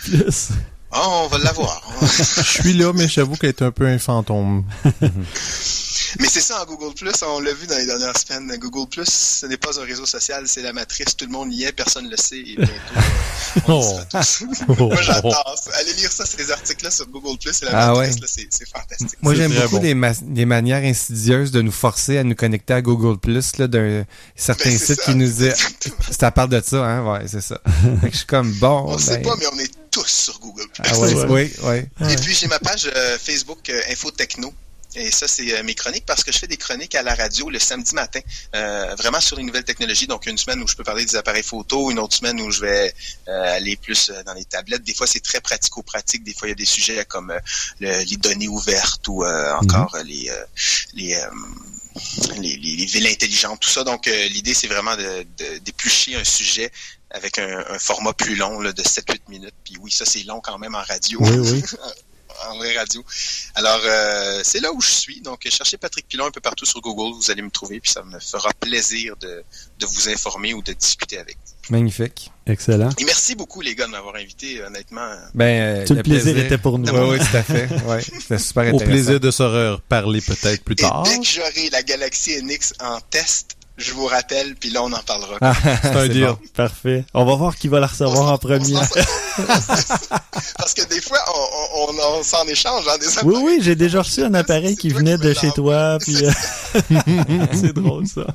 Oh, on va l'avoir. Je suis là, mais j'avoue qu'elle est un peu un fantôme. Mais c'est ça en Google Plus, on l'a vu dans les dernières semaines. Google Plus, ce n'est pas un réseau social, c'est la matrice. Tout le monde y est, personne ne le sait. Et bientôt, euh, on tous. Moi, j'adore ça. Allez lire ça, ces articles-là sur Google Plus et la Ah matrice, ouais. là, c'est c'est fantastique. Moi, C'est j'aime beaucoup bon. les, ma- les manières insidieuses de nous forcer à nous connecter à Google Plus, là, d'un certain Ben, c'est site ça. qui nous dit, c'est à part de ça, hein, ouais, c'est ça. Je suis comme bon. On ne sait ben, pas, mais on est tous sur Google Plus. Ah ouais, oui, oui. Et puis j'ai ma page euh, Facebook euh, Info Techno. Et ça, c'est euh, mes chroniques parce que je fais des chroniques à la radio le samedi matin, euh, vraiment sur les nouvelles technologies. Donc, une semaine où je peux parler des appareils photo, une autre semaine où je vais euh, aller plus dans les tablettes. Des fois, c'est très pratico-pratique. Des fois, il y a des sujets comme euh, le- les données ouvertes ou euh, encore les, euh, les, euh, les, les, les villes intelligentes, tout ça. Donc, euh, l'idée, c'est vraiment de, de- d'éplucher un sujet avec un, un format plus long là, de 7-8 minutes. Puis oui, ça, c'est long quand même en radio Oui, oui. en vraie radio. Alors, euh, c'est là où je suis. Donc, cherchez Patrick Pilon un peu partout sur Google, vous allez me trouver, puis ça me fera plaisir de, de vous informer ou de discuter avec vous. Magnifique. Excellent. Et merci beaucoup, les gars, de m'avoir invité, honnêtement. Ben, euh, Tout le plaisir était pour nous. Oui, oui, tout à fait. Ouais, c'était super Au intéressant. plaisir de se reparler peut-être plus Et tard. dès que j'aurai la Galaxy NX en test, je vous rappelle, puis là, on en parlera. Ah, C'est un c'est deal. bon. Parfait. On va voir qui va la recevoir en premier. Parce que des fois, on, on, on- on s'en échange. Hein, des Oui, oui, j'ai déjà reçu un appareil C'est qui venait de chez toi. Puis, euh, c'est drôle ça.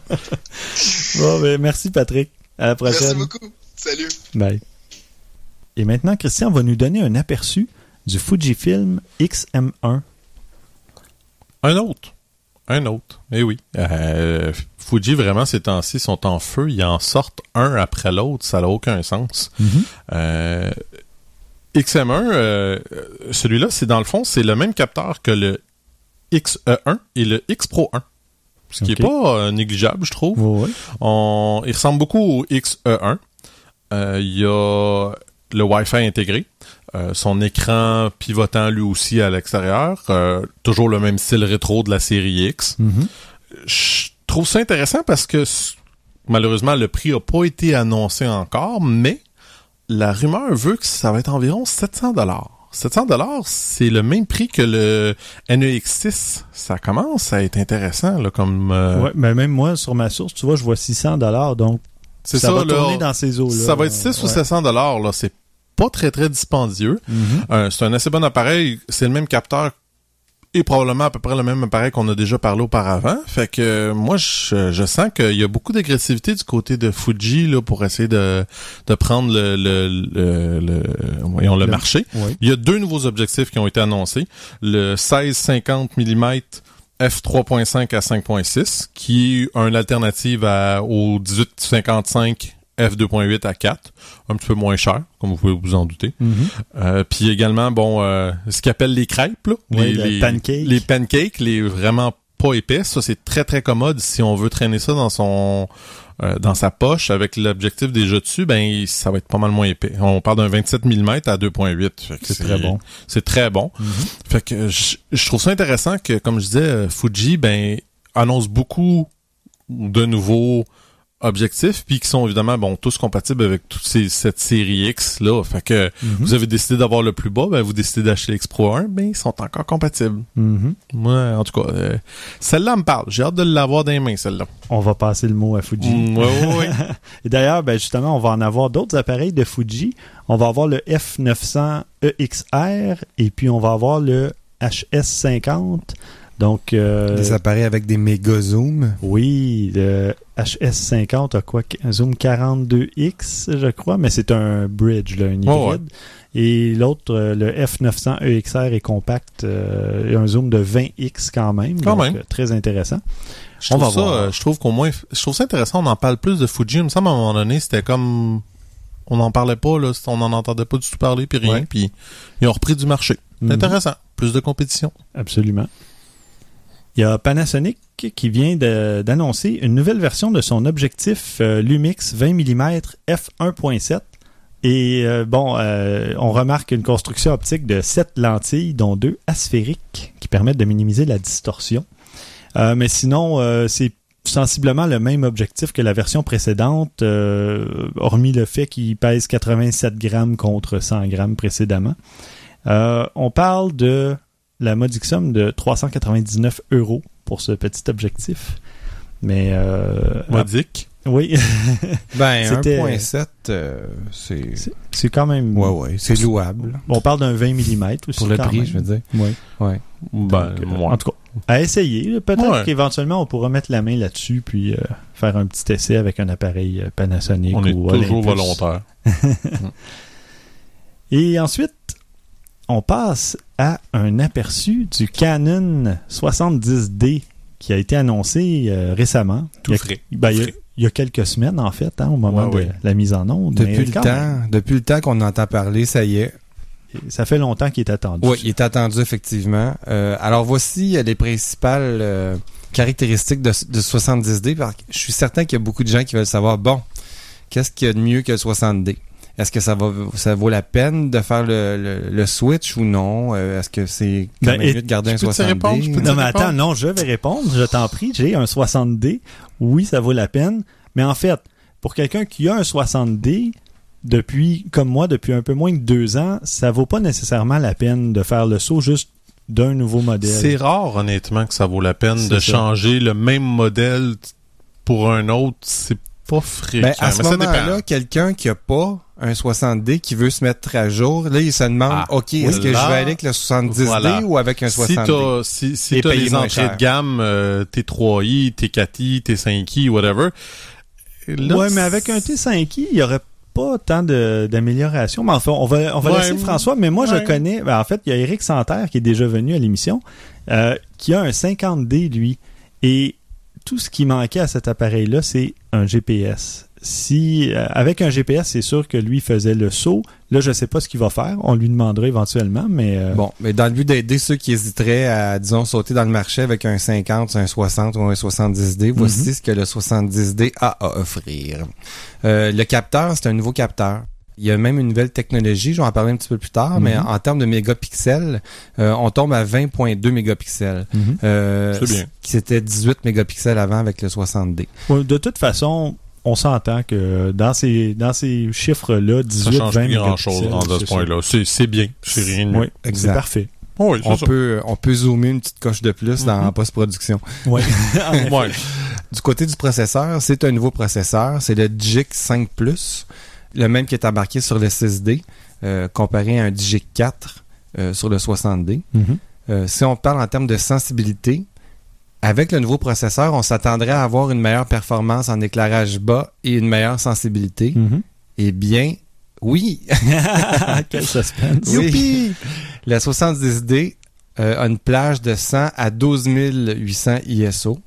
Bon, ben, merci Patrick. À la Merci prochaine. beaucoup. Salut. Bye. Et maintenant, Christian va nous donner un aperçu du Fujifilm XM1. Un autre. Un autre. Eh oui. Euh, Fuji, vraiment, ces temps-ci, sont en feu. Ils en sortent un après l'autre. Ça n'a aucun sens. Euh, XM1, euh, celui-là, c'est dans le fond, c'est le même capteur que le XE1 et le X Pro 1. Ce qui Ok. est pas négligeable, je trouve. On, il ressemble beaucoup au XE1. Euh, Il y a le Wi-Fi intégré. Euh, son écran pivotant lui aussi à l'extérieur. Euh, toujours le même style rétro de la série X. Mhm. Je trouve ça intéressant parce que malheureusement le prix a pas été annoncé encore, mais la rumeur veut que ça va être environ 700 dollars. 700 dollars, c'est le même prix que le NEX6. Ça commence à être intéressant là, comme euh, Ouais, mais même moi, sur ma source, tu vois, je vois 600 dollars. Donc, C'est ça, ça, va là. tourner dans ces eaux-là. Ça va être 6 ou Ouais. 700 dollars, là. C'est pas très, très dispendieux. Mhm. Euh, c'est un assez bon appareil. C'est le même capteur et probablement à peu près le même appareil qu'on a déjà parlé auparavant. Fait que euh, moi, je, je sens qu'il y a beaucoup d'agressivité du côté de Fuji là, pour essayer de, de prendre le, le, le, le- voyons, le Le- marché. Oui. Il y a deux nouveaux objectifs qui ont été annoncés. Le 1650 mm f3.5 à 5.6, qui est une alternative à, au 1855 f2.8 à 4, un petit peu moins cher, comme vous pouvez vous en douter. Mhm. Euh, puis également, bon, euh, ce qu'ils appellent les crêpes, là, Oui, les, le les pancake. les pancakes, les vraiment pas épais. Ça, c'est très très commode si on veut traîner ça dans son euh, dans sa poche avec l'objectif déjà dessus, ben ça va être pas mal moins épais. On parle d'un 27 mm à 2.8. Fait que C'est très bon. C'est très bon. Mhm. Fait que je, je trouve ça intéressant que, comme je disais, Fuji ben annonce beaucoup de nouveaux objectifs, puis qui sont évidemment bon tous compatibles avec toute ces, cette série X là. Fait que Mhm. vous avez décidé d'avoir le plus bas, ben vous décidez d'acheter l'X Pro 1, ben ils sont encore compatibles. Mhm. En tout cas, euh, celle-là me parle. J'ai hâte de l'avoir dans les mains, celle-là. On va passer le mot à Fuji. Mm, ouais, ouais, ouais. Et d'ailleurs, ben justement, on va en avoir d'autres appareils de Fuji. On va avoir le F900 EXR et puis on va avoir le HS50. Donc, euh, Des appareils avec des méga zooms. oui, le HS50 a quoi Un zoom 42X, je crois, mais c'est un bridge, là, un hybride. Ouais, ouais. Et l'autre, euh, le F900 EXR est compact, euh, et un zoom de 20X quand même. Quand donc, même. euh, très intéressant. Je On trouve va ça, voir. je trouve qu'au moins, je trouve ça intéressant. On en parle plus de Fuji. Il me semble à un moment donné, c'était comme, on n'en parlait pas là, on n'en entendait pas du tout parler, puis rien, puis ils ont repris du marché. Mhm. intéressant. Plus de compétition. Absolument. Il y a Panasonic qui vient d'annoncer une nouvelle version de son objectif euh, Lumix 20 mm f1.7. Et euh, bon, euh, on remarque une construction optique de 7 lentilles, dont deux asphériques, qui permettent de minimiser la distorsion. Mais sinon, c'est sensiblement le même objectif que la version précédente, hormis le fait qu'il pèse 87 grammes contre 100 grammes précédemment. On parle de la modique somme de 399 euros pour ce petit objectif. Mais euh, Modique? ah, oui, Ben, C'était- 1.7, euh, c'est... c'est- quand même. Ouais, ouais, c'est louable. On parle d'un 20 mm aussi. Pour le prix, même. je veux dire. Ouais. Ben, Donc, euh. En tout cas, à essayer. Peut-être Ouais. qu'éventuellement, on pourra mettre la main là-dessus puis euh, faire un petit essai avec un appareil Panasonic on est ou toujours Olympus. volontaire. Et ensuite, on passe à un aperçu du Canon 70D qui a été annoncé euh, récemment. Tout il y a, frais. ben, il y a- Frais. il y a quelques semaines, en fait, hein, au moment Ouais, de ouais. la mise en onde. Depuis le temps, depuis le temps qu'on entend parler, ça y est. ça fait longtemps qu'il est attendu. Oui, il est attendu effectivement. Euh, alors voici euh, les principales euh, caractéristiques de, de 70D. parce que Je suis certain qu'il y a beaucoup de gens qui veulent savoir, bon, qu'est-ce qu'il y a de mieux que le 60D? Est-ce que ça va ça vaut la peine de faire le, le, le switch ou non? Euh, Est-ce que c'est quand Ben, même et- mieux de garder un je peux te répondre, je 60D? peux te Non, mais attends, non, je vais répondre. Je t'en prie, j'ai un 60D. Oui, ça vaut la peine. Mais en fait, pour quelqu'un qui a un 60D, depuis, comme moi, depuis un peu moins que deux ans, ça vaut pas nécessairement la peine de faire le saut juste d'un nouveau modèle. C'est rare, honnêtement, que ça vaut la peine de ça. changer le même modèle pour un autre. C'est pas fréquent. Ben, à ce moment-là, quelqu'un qui a pas un 60D qui veut se mettre à jour, là, il se demande, Ah, OK, est-ce que je vais aller avec le 70D voilà. ou avec un Si 60D? t'as si, t'as payer les entrées cher. de gamme, euh, T3i, T4i, T5i, whatever. là, ouais, mais avec un T5i, il y aurait pas tant de- d'amélioration. Mais enfin, on va, on va Ouais, laisser François. Mais moi, ouais. je connais. ben, en fait, il y a Eric Santerre qui est déjà venu à l'émission, euh, qui a un 50D, lui. Et tout ce qui manquait à cet appareil-là, c'est un GPS. Si euh, avec un GPS, c'est sûr que lui faisait le saut. Là, je sais pas ce qu'il va faire. On lui demandera éventuellement, mais euh, Bon, mais dans le but d'aider ceux qui hésiteraient à, disons, sauter dans le marché avec un 50, un 60 ou un 70D, voici Mhm. ce que le 70D a à offrir. Euh, le capteur, c'est un nouveau capteur. Il y a même une nouvelle technologie, je vais en parler un petit peu plus tard, mais Mhm. en termes de mégapixels, euh, on tombe à 20.2 mégapixels. mhm. Euh, C'est bien. Qui c'était 18 mégapixels avant avec le 60D. Ouais, de toute façon, on s'entend que dans ces dans ces chiffres-là, ça 18, change 20 plus grand chose mégapixels, à ce c'est ça. point-là. C'est c'est bien. C'est rien de mieux. Oui, c'est parfait. Oui, On ça. peut, on peut zoomer une petite coche de plus dans Mhm. en post-production. Ouais. du côté du processeur, c'est un nouveau processeur. C'est le DIGIC 5 Plus, le même qui est embarqué sur le 6D, euh, comparé à un DIGIC 4 euh, sur le 60D. Mhm. Euh, si on parle en termes de sensibilité, avec le nouveau processeur, on s'attendrait à avoir une meilleure performance en éclairage bas et une meilleure sensibilité. Mhm. Eh bien, oui. Quel suspense. Oui. La 70D euh, a une plage de 100 à 12 800 ISO,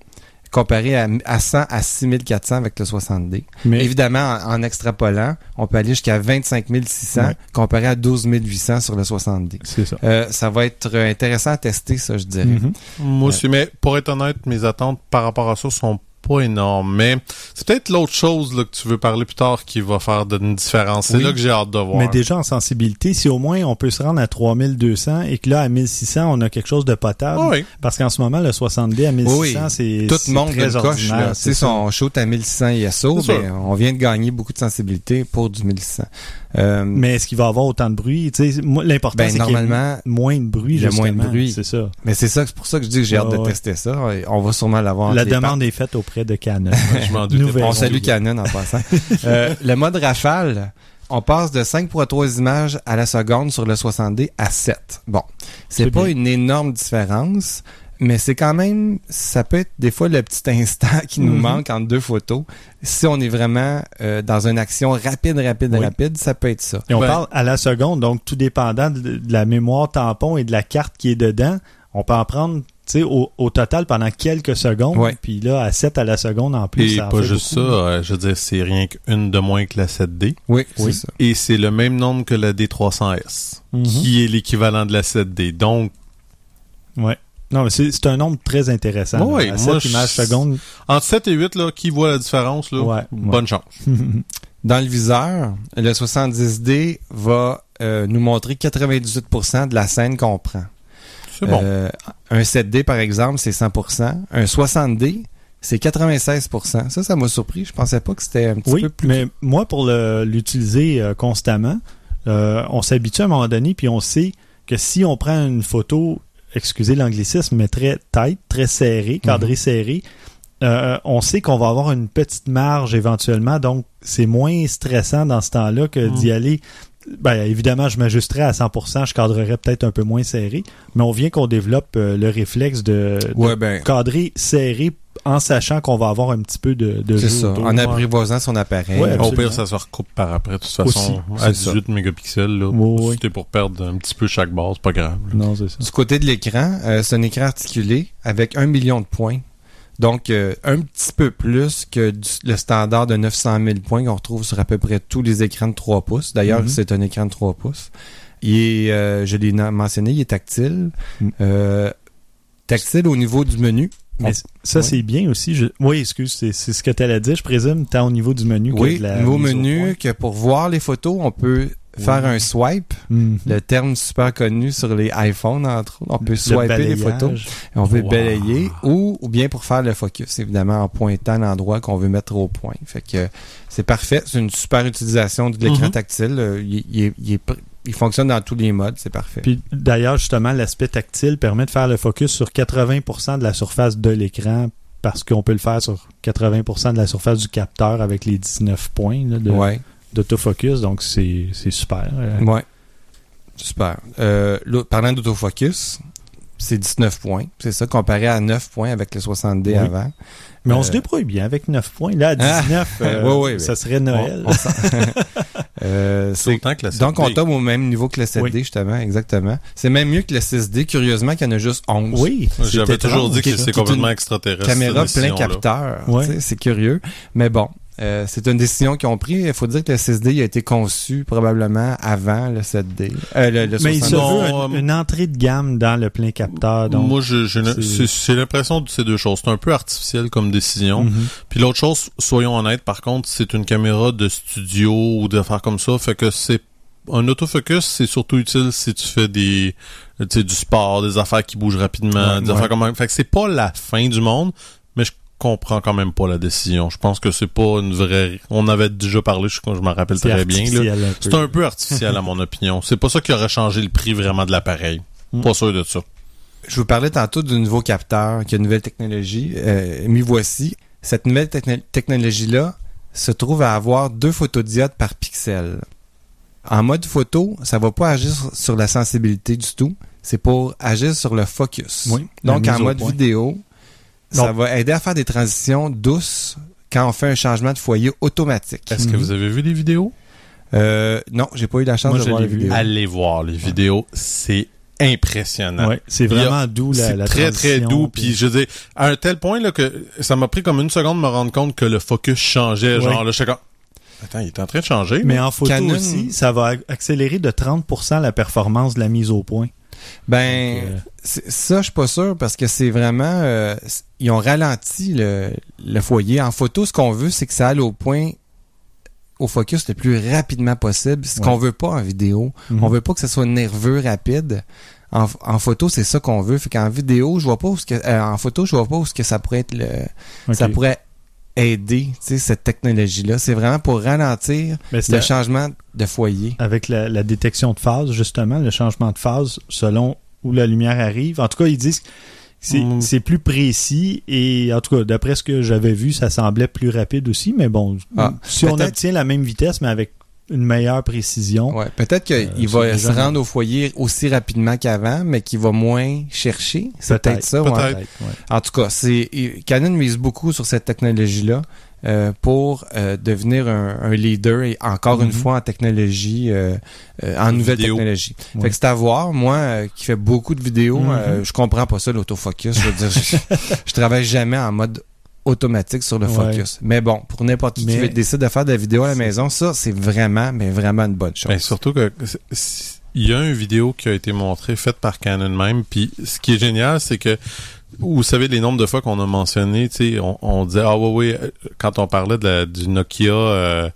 comparé à, à 100 à 6400 avec le 60D. Mais Évidemment, en, en extrapolant, on peut aller jusqu'à 25 600 Ouais. comparé à 12 800 sur le 60D. c'est ça. Euh, ça va être euh, intéressant à tester, ça, je dirais. Mhm. Moi aussi, mais pour être honnête, mes attentes par rapport à ça sont pas énormes. Mais c'est peut-être l'autre chose là, que tu veux parler plus tard qui va faire de- une différence. C'est Oui. là que j'ai hâte de voir. Mais déjà en sensibilité, si au moins on peut se rendre à 3200 et que là à 1600 on a quelque chose de potable, oui. parce qu'en ce moment le 70 à 1600 Oui, c'est Tout c'est le monde très coche. c'est sais, si ça. on shoot à 1600 ISO, ben, on vient de gagner beaucoup de sensibilité pour du 1600. Euh, Mais est-ce qu'il va avoir autant de bruit? Tu sais, moi, L'important Ben, c'est qu'il y ait normalement, moins de bruit il y a moins de justement, bruit. C'est ça. mais c'est ça, c'est pour ça que je dis que j'ai hâte de ouais. tester ça. On va sûrement l'avoir. La demande est faite auprès de Canon. Je m'en verrons. On salue Canon en passant. Euh, le mode rafale, on passe de 5.3 images à la seconde sur le 60D à 7. Bon, c'est C'est pas bien. une énorme différence, mais c'est quand même, ça peut être des fois le petit instant qui nous Mhm. manque entre deux photos. Si on est vraiment euh, dans une action rapide, rapide, Oui. rapide, ça peut être ça. Et on Ben- parle à la seconde, donc tout dépendant de, de la mémoire tampon et de la carte qui est dedans, on peut en prendre tu sais, au, au total pendant quelques secondes. Ouais. Puis là, à 7 à la seconde en plus. Et ça en pas fait juste beaucoup. ça, euh, je veux dire, c'est rien qu'une de moins que la 7D. Oui, Oui. c'est ça. Et c'est le même nombre que la D300S, Mhm. qui est l'équivalent de la 7D. Donc, Ouais. Non, mais c'est un nombre très intéressant. à moi, 7 je- images secondes. entre 7 et 8, là, qui voit la différence, là, Ouais, bonne chance. Dans le viseur, le 70D va euh, nous montrer 98% de la scène qu'on prend. C'est bon. Euh, un 7D, par exemple, c'est 100%. Un 60D, c'est 96%. Ça, ça m'a surpris. Je pensais pas que c'était un petit Oui, peu plus... mais moi, pour l'utiliser euh, constamment, euh, on s'habitue à un moment donné, puis on sait que si on prend une photo, excusez l'anglicisme, mais très tight, très serrée, cadrée Mhm. serrée, euh, on sait qu'on va avoir une petite marge éventuellement, donc c'est moins stressant dans ce temps-là que Mhm. d'y aller. Ben, évidemment, je m'ajusterais à 100%, je cadrerais peut-être un peu moins serré, mais on vient qu'on développe euh, le réflexe de, de Ouais, ben, cadrer serré en sachant qu'on va avoir un petit peu de, de c'est ça. En apprivoisant son appareil. Ouais, Au pire, ça se recoupe par après, de toute façon, Aussi, à c'est ça. 18 mégapixels. Là, Oui, oui. Si t'es pour perdre un petit peu chaque base, c'est pas grave. là. Non, c'est ça. Du côté de l'écran, euh, c'est un écran articulé avec un million de points. Donc, euh, un petit peu plus que du- le standard de 900 000 points qu'on retrouve sur à peu près tous les écrans de 3 pouces. D'ailleurs, Mhm. c'est un écran de 3 pouces. Il est, euh, je l'ai mentionné, il est tactile. Euh, tactile au niveau du menu. Mais On- ça, c'est bien aussi. Je... Oui, excuse, c'est c'est ce que tu allais dire, je présume, tant au niveau du menu que Oui, de la nouveau mise au menu que pour voir les photos, on peut faire un swipe. Mhm. Le terme super connu sur les iPhones, entre autres. On peut swiper les photos. Et on veut Wow. balayer ou, ou bien pour faire le focus, évidemment, en pointant l'endroit qu'on veut mettre au point. Fait que c'est parfait. C'est une super utilisation de l'écran Mhm. tactile. Euh, Il, il est- il est pr- il fonctionne dans tous les modes. C'est parfait. Puis d'ailleurs, justement, l'aspect tactile permet de faire le focus sur 80% de la surface de l'écran parce qu'on peut le faire sur 80% de la surface du capteur avec les 19 points là, de- ouais, d'autofocus. Donc, c'est c'est super. Euh, ouais. Super. Euh, parlant d'autofocus, c'est 19 points. C'est ça, comparé à 9 points avec le 60D Oui. avant. Mais on Euh, se débrouille bien avec 9 points. Là, à 19, euh, Ouais, ouais, ça serait Noël. On- on Euh, C'est c'est autant que 7D. Donc, on tombe au même niveau que le 7D, Oui. justement, exactement. C'est même mieux que le 6D, curieusement, qu'il y en a juste 11. oui. J'avais toujours dit que c'est complètement extraterrestre. Caméra plein capteur. Ouais. C'est curieux. Mais bon, euh, c'est une décision qu'ils ont prise. Il faut dire que le 6D a été conçu probablement avant le 7D. Euh, le, le Mais il se 70. Non, veut une, une entrée de gamme dans le plein capteur. Donc, Moi, je- j'ai l'impression de ces deux choses. C'est un peu artificiel comme décision. Mhm. Puis l'autre chose, soyons honnêtes, par contre, c'est une caméra de studio ou d'affaires comme ça. Fait que c'est un autofocus, c'est surtout utile si tu fais des, tu sais, du sport, des affaires qui bougent rapidement, Ouais, des ouais. affaires comme Fait que c'est pas la fin du monde, comprends quand même pas la décision. Je pense que c'est pas une vraie. On avait déjà parlé, je, je m'en rappelle c'est très bien. C'est un peu artificiel à mon opinion. C'est pas ça qui aurait changé le prix vraiment de l'appareil. Mm. Pas sûr de ça. Je vous parlais tantôt du nouveau capteur, qui a une nouvelle technologie. Euh, m'y voici. cette nouvelle techno- technologie-là se trouve à avoir deux photodiodes par pixel. En mode photo, ça va pas agir sur- la sensibilité du tout. C'est pour agir sur le focus. Oui, Donc, en mode vidéo, ça va aider à faire des transitions douces quand on fait un changement de foyer automatique. Est-ce que Mhm. vous avez vu les vidéos? Euh, non, j'ai pas eu la chance Moi, de voir les vu. vidéos. Allez voir les vidéos, c'est impressionnant. Ouais, c'est a- vraiment doux la, C'est la très très doux puis je dire à un tel point là que ça m'a pris comme une seconde de me rendre compte que le focus changeait Ouais. genre là je suis comme attends il est en train de changer Mais là. en photo Canon- aussi, ça va accélérer de 30% la performance de la mise au point. Ben, Donc, euh, ça, je suis pas sûr parce que c'est vraiment. euh, ils ont ralenti le, le foyer. En photo, ce qu'on veut, c'est que ça aille au point, au focus le plus rapidement possible. Ce Ouais. qu'on veut pas en vidéo. Mhm. On veut pas que ce soit nerveux, rapide. En, en photo, c'est ça qu'on veut. Fait qu'en vidéo, je vois pas où ce que, euh, en photo, je vois pas où ce que ça pourrait être le, ça pourrait aider, cette technologie-là. C'est vraiment pour ralentir Mais le changement de foyer. avec la, la détection de phase, justement, le changement de phase selon où la lumière arrive. En tout cas, ils disent que c'est Mm. c'est plus précis et en tout cas, d'après ce que j'avais vu, ça semblait plus rapide aussi. Mais bon, Ah, si on obtient la même vitesse, mais avec une meilleure précision, Ouais, peut-être qu'il Euh, va se rendre au foyer aussi rapidement qu'avant, mais qu'il va moins chercher. C'est peut-être ça. ouais. Peut-être. ouais. En tout cas, c'est Canon mise beaucoup sur cette technologie-là euh, pour euh, devenir un, un leader et encore une Mhm. fois en technologie, euh, euh, en nouvelle Vidéo. technologie. Ouais. Fait que c'est à voir. Moi, euh, qui fais beaucoup de vidéos, Mhm. euh, je comprends pas ça l'autofocus. Je veux dire, je, je travaille jamais en mode automatique sur le Ouais. focus. Mais bon, pour n'importe qui Mais- qui décide de faire de la vidéo à la maison, ça, c'est vraiment, mais vraiment une bonne chose. Ben, surtout que il y a une vidéo qui a été montrée faite par Canon même puis ce qui est génial c'est que vous savez les nombres de fois qu'on a mentionné tu sais on, on disait ah ouais ouais euh, quand on parlait de la, du Nokia euh,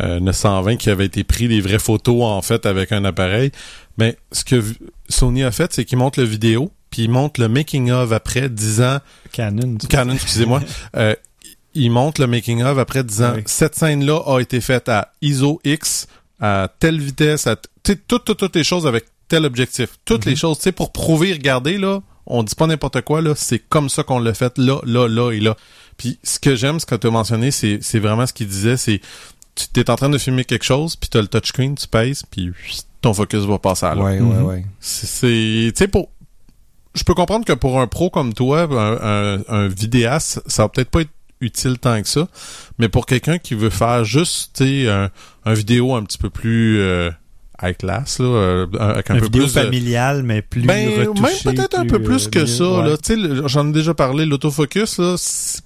euh, 920 qui avait été pris des vraies photos en fait avec un appareil mais ce que Sony a fait c'est qu'il montre le vidéo puis il montre le making of après 10 ans Canon. tu- Canon, excusez-moi. Euh, il montre le making of après disant Oui. cette scène-là a été faite à ISO X, à telle vitesse, à tu toutes, toutes, toutes les choses avec tel objectif. Toutes les choses, tu sais, pour prouver, regardez, là, on dit pas n'importe quoi, là, c'est comme ça qu'on l'a fait là, là, là et là. Puis ce que j'aime, ce que tu as mentionné, c'est, c'est vraiment ce qu'il disait, c'est tu t'es en train de filmer quelque chose, puis t'as le touchscreen, tu pèses, puis ton focus va passer à là. ouais, Mhm. ouais, ouais. C'est, c'est- tu sais, pour, je peux comprendre que pour un pro comme toi, un, un, vidéaste, ça va peut-être pas être utile tant que ça, mais pour quelqu'un qui veut faire juste, un vidéo un petit peu plus euh, high class, là, euh, avec un peu vidéo plus de- familiale, mais plus ben, retouchée, même peut-être un peu plus euh, que mieux, ça. ouais. Là. Tu sais, J'en ai déjà parlé, l'autofocus, là,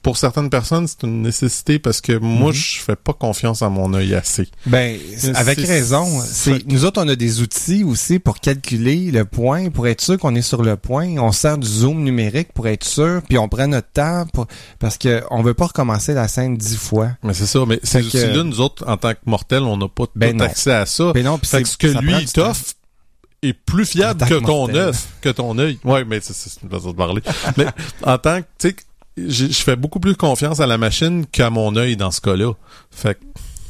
pour certaines personnes, c'est une nécessité parce que moi, Mhm. je fais pas confiance à mon œil assez. Ben, C'est- avec raison. c'est- nous autres, on a des outils aussi pour calculer le point, pour être sûr qu'on est sur le point. On sert du zoom numérique pour être sûr, puis on prend notre temps pour, parce que on veut pas recommencer la scène dix fois. Mais c'est ça, mais ces que- outils-là, nous autres, en tant que mortels, on n'a pas Ben tout non. accès à ça. Non, Fait que ça lui, il t'offre est plus fiable que ton mortel. œuf, que ton œil. Ouais, mais c'est c'est une façon de parler. mais en tant que, tu sais, je je fais beaucoup plus confiance à la machine qu'à mon œil dans ce cas-là. Fait que,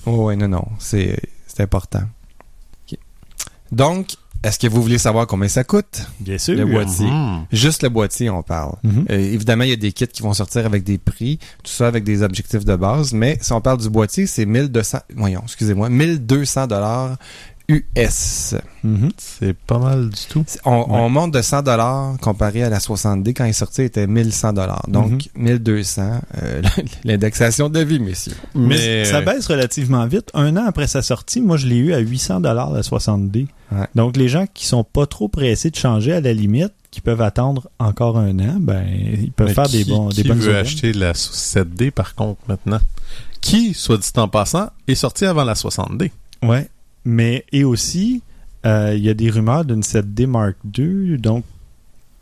Oh, ouais, non, non, c'est, c'est important. Ok. Donc, est-ce que vous voulez savoir combien ça coûte? Bien sûr. Le boîtier. mhm. Juste le boîtier, on parle. Mhm. Euh, évidemment, il y a des kits qui vont sortir avec des prix, tout ça avec des objectifs de base, mais si on parle du boîtier, c'est 1200, voyons, excusez-moi, 1200 dollars US. Mhm. c'est pas mal du tout. On, on monte de 100 dollars comparé à la 60D quand il est sorti, il était 1100 dollars. Donc, 1200, euh, l'indexation de vie, messieurs. Mais, ça baisse relativement vite. Un an après sa sortie, moi, je l'ai eu à 800 dollars la 60D. Ouais. Donc, les gens qui sont pas trop pressés de changer à la limite, qui peuvent attendre encore un an, ben, ils peuvent Mais faire des qui- bons, des qui bonnes veut aubaines. acheter la 7D par contre maintenant? Qui, soit dit en passant, est sorti avant la 60D? Ouais. Mais, et aussi, euh, il y a des rumeurs d'une 7D Mark II, donc,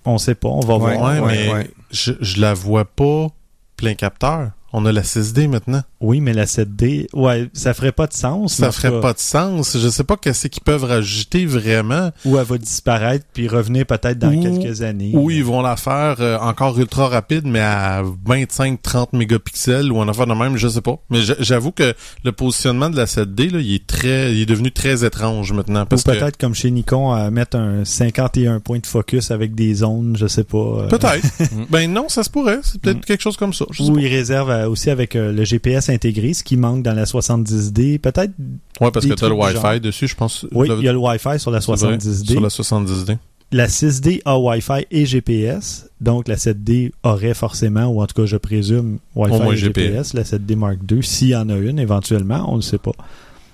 on sait pas, on va Ouais, voir. Ouais, ouais, mais ouais. Je, je la vois pas plein capteur. On a la 6D maintenant. Oui, mais la 7D, ouais, ça ferait pas de sens. Ça ferait cas, pas de sens. Je sais pas qu'est-ce qu'ils peuvent rajouter vraiment. Ou elle va disparaître puis revenir peut-être dans Ou- quelques années. Ou ils vont la faire euh, encore ultra rapide, mais à 25-30 mégapixels ou en affaire de même, je sais pas. Mais j'avoue que le positionnement de la 7D, là, il est très, il est devenu très étrange maintenant. Ou que peut-être comme chez Nikon, à mettre un 51 points de focus avec des zones, je sais pas. euh, Peut-être. ben non, ça se pourrait. C'est peut-être quelque chose comme ça. Je sais Ou pas. ils réservent euh, aussi avec euh, le GPS intégré, ce qui manque dans la 70D. Peut-être, Ouais, parce des que t'as le trucs du Wi-Fi dessus, je pense. oui, Le- il y a le Wi-Fi sur la c'est vrai, 70D. Sur la 70D. La 6D a Wi-Fi et GPS. Donc, la 7D aurait forcément, ou en tout cas, je présume, Wi-Fi et GPS. La 7D Mark II, s'il y en a une, éventuellement, on ne sait pas.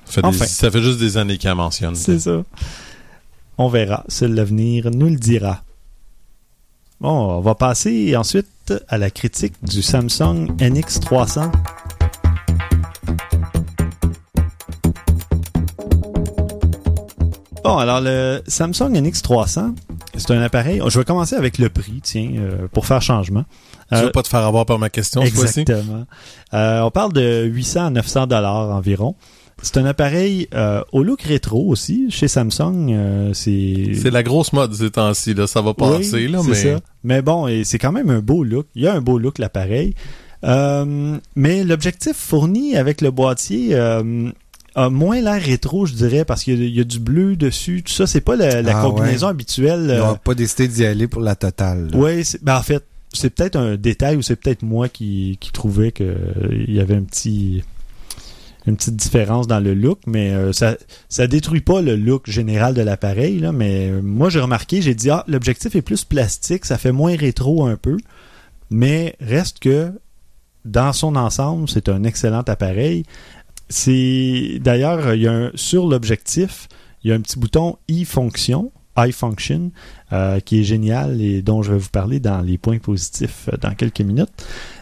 Ça fait, des- Enfin. ça fait juste des années qu'elle mentionne. C'est ça. On verra. Seul l'avenir nous le dira. Bon, on va passer ensuite à la critique du Samsung NX300. Bon, alors le Samsung NX300, c'est un appareil. Je vais commencer avec le prix, tiens, euh, pour faire changement. Euh, veux pas te faire avoir par ma question? Exactement. Euh, on parle de 800 à 900 dollars environ. C'est un appareil euh, au look rétro aussi. Chez Samsung, euh, c'est... C'est la grosse mode ces temps-ci, là. Ça va passer, Oui, là, c'est mais. ça. Mais bon, et c'est quand même un beau look. Il y a un beau look, l'appareil. Euh, mais l'objectif fourni avec le boîtier a moins l'air rétro, je dirais, parce qu'il y, a- il y a du bleu dessus. Tout ça, c'est pas la, la Ah, combinaison ouais. habituelle. Ils euh, n'ont pas décidé d'y aller pour la totale. oui, ben en fait, c'est peut-être un détail ou c'est peut-être moi qui, qui trouvais que euh, y avait un petit une petite différence dans le look, mais euh, ça ça détruit pas le look général de l'appareil là, mais euh, moi j'ai remarqué, j'ai dit ah l'objectif est plus plastique, ça fait moins rétro un peu, mais reste que dans son ensemble, c'est un excellent appareil. C'est d'ailleurs il y a un sur l'objectif, il y a un petit bouton e-fonction, iFunction, euh, qui est génial et dont je vais vous parler dans les points positifs euh, dans quelques minutes.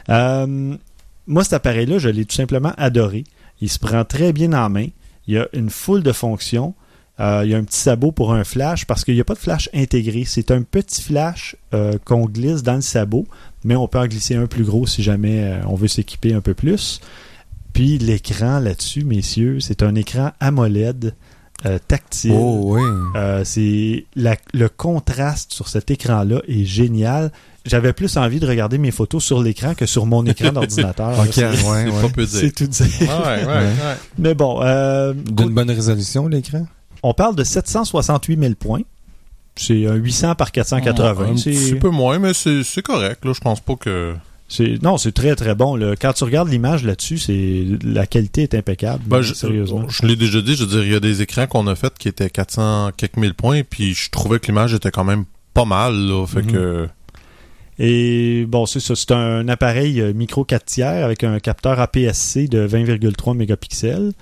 Euh, moi, cet appareil-là, je l'ai tout simplement adoré. Il se prend très bien en main. Il y a une foule de fonctions. Euh, il y a un petit sabot pour un flash parce qu'il n'y a pas de flash intégré. C'est un petit flash euh, qu'on glisse dans le sabot, mais on peut en glisser un plus gros si jamais euh, on veut s'équiper un peu plus. Puis l'écran là-dessus, messieurs, c'est un écran AMOLED euh, tactile. Oh, oui. Euh, c'est le contraste sur cet écran-là est génial. J'avais plus envie de regarder mes photos sur l'écran que sur mon écran d'ordinateur. Ok, C'est- ouais, ouais. tout dire. Ouais. Mais bon, euh, D'une bonne résolution, l'écran? on parle de 768 000 points. C'est un 800 par 480. Un C'est- petit peu moins, mais c'est c'est correct, là. Je pense pas que. C'est- non, c'est très très bon. là. Quand tu regardes l'image là-dessus, c'est la qualité est impeccable. Ben, je, sérieusement. je l'ai déjà dit, je veux dire, il y a des écrans qu'on a fait qui étaient 400 quelques mille points, puis je trouvais que l'image était quand même pas mal, là. Fait Mhm. que. Et bon, c'est ça. C'est un appareil euh, micro 4 tiers avec un capteur APS-C de 20,3 mégapixels.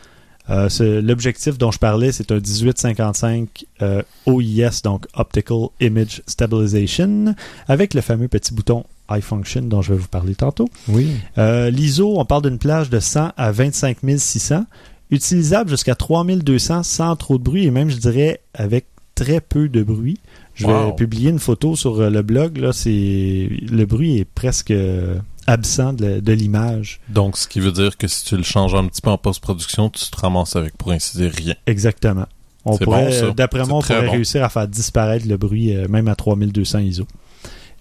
Euh, L'objectif dont je parlais, c'est un 1855 euh, OIS, donc Optical Image Stabilization, avec le fameux petit bouton iFunction dont je vais vous parler tantôt. Oui. Euh, L'ISO, on parle d'une plage de 100 à 25 600, utilisable jusqu'à 3200 sans trop de bruit et même, je dirais, avec très peu de bruit. Je vais publier une photo sur euh, le blog. Là, c'est le bruit est presque euh, absent de, de l'image. Donc, ce qui veut dire que si tu le changes un petit peu en post-production, tu te ramasses avec, pour ainsi dire, rien. Exactement. On pourrait, bon, d'après moi, on pourrait bon. réussir à faire disparaître le bruit euh, même à 3200 ISO.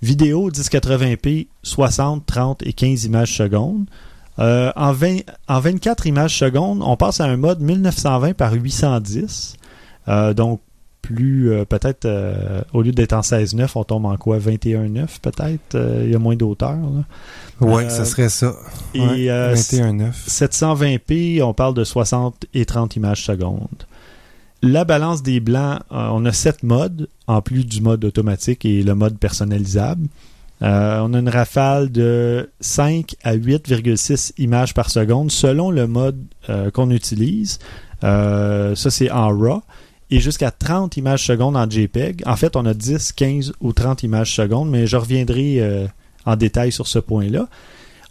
Vidéo 1080p, 60, 30 et 15 images secondes. Euh, en, 20 en 24 images secondes, on passe à un mode 1920 par 810. Euh, donc, plus euh, peut-être, euh, au lieu d'être en 16.9, on tombe en quoi? 21.9 peut-être? Euh, Il y a moins d'auteur. Euh, ça serait ça. Et Ouais, euh, 21.9. 720p, on parle de 60 et 30 images secondes. La balance des blancs, euh, on a 7 modes, en plus du mode automatique et le mode personnalisable. Euh, on a une rafale de 5 à 8,6 images par seconde selon le mode euh, qu'on utilise. Ça, c'est en RAW. Et jusqu'à 30 images secondes en JPEG. En fait, on a 10, 15 ou 30 images secondes, mais je reviendrai en détail sur ce point-là.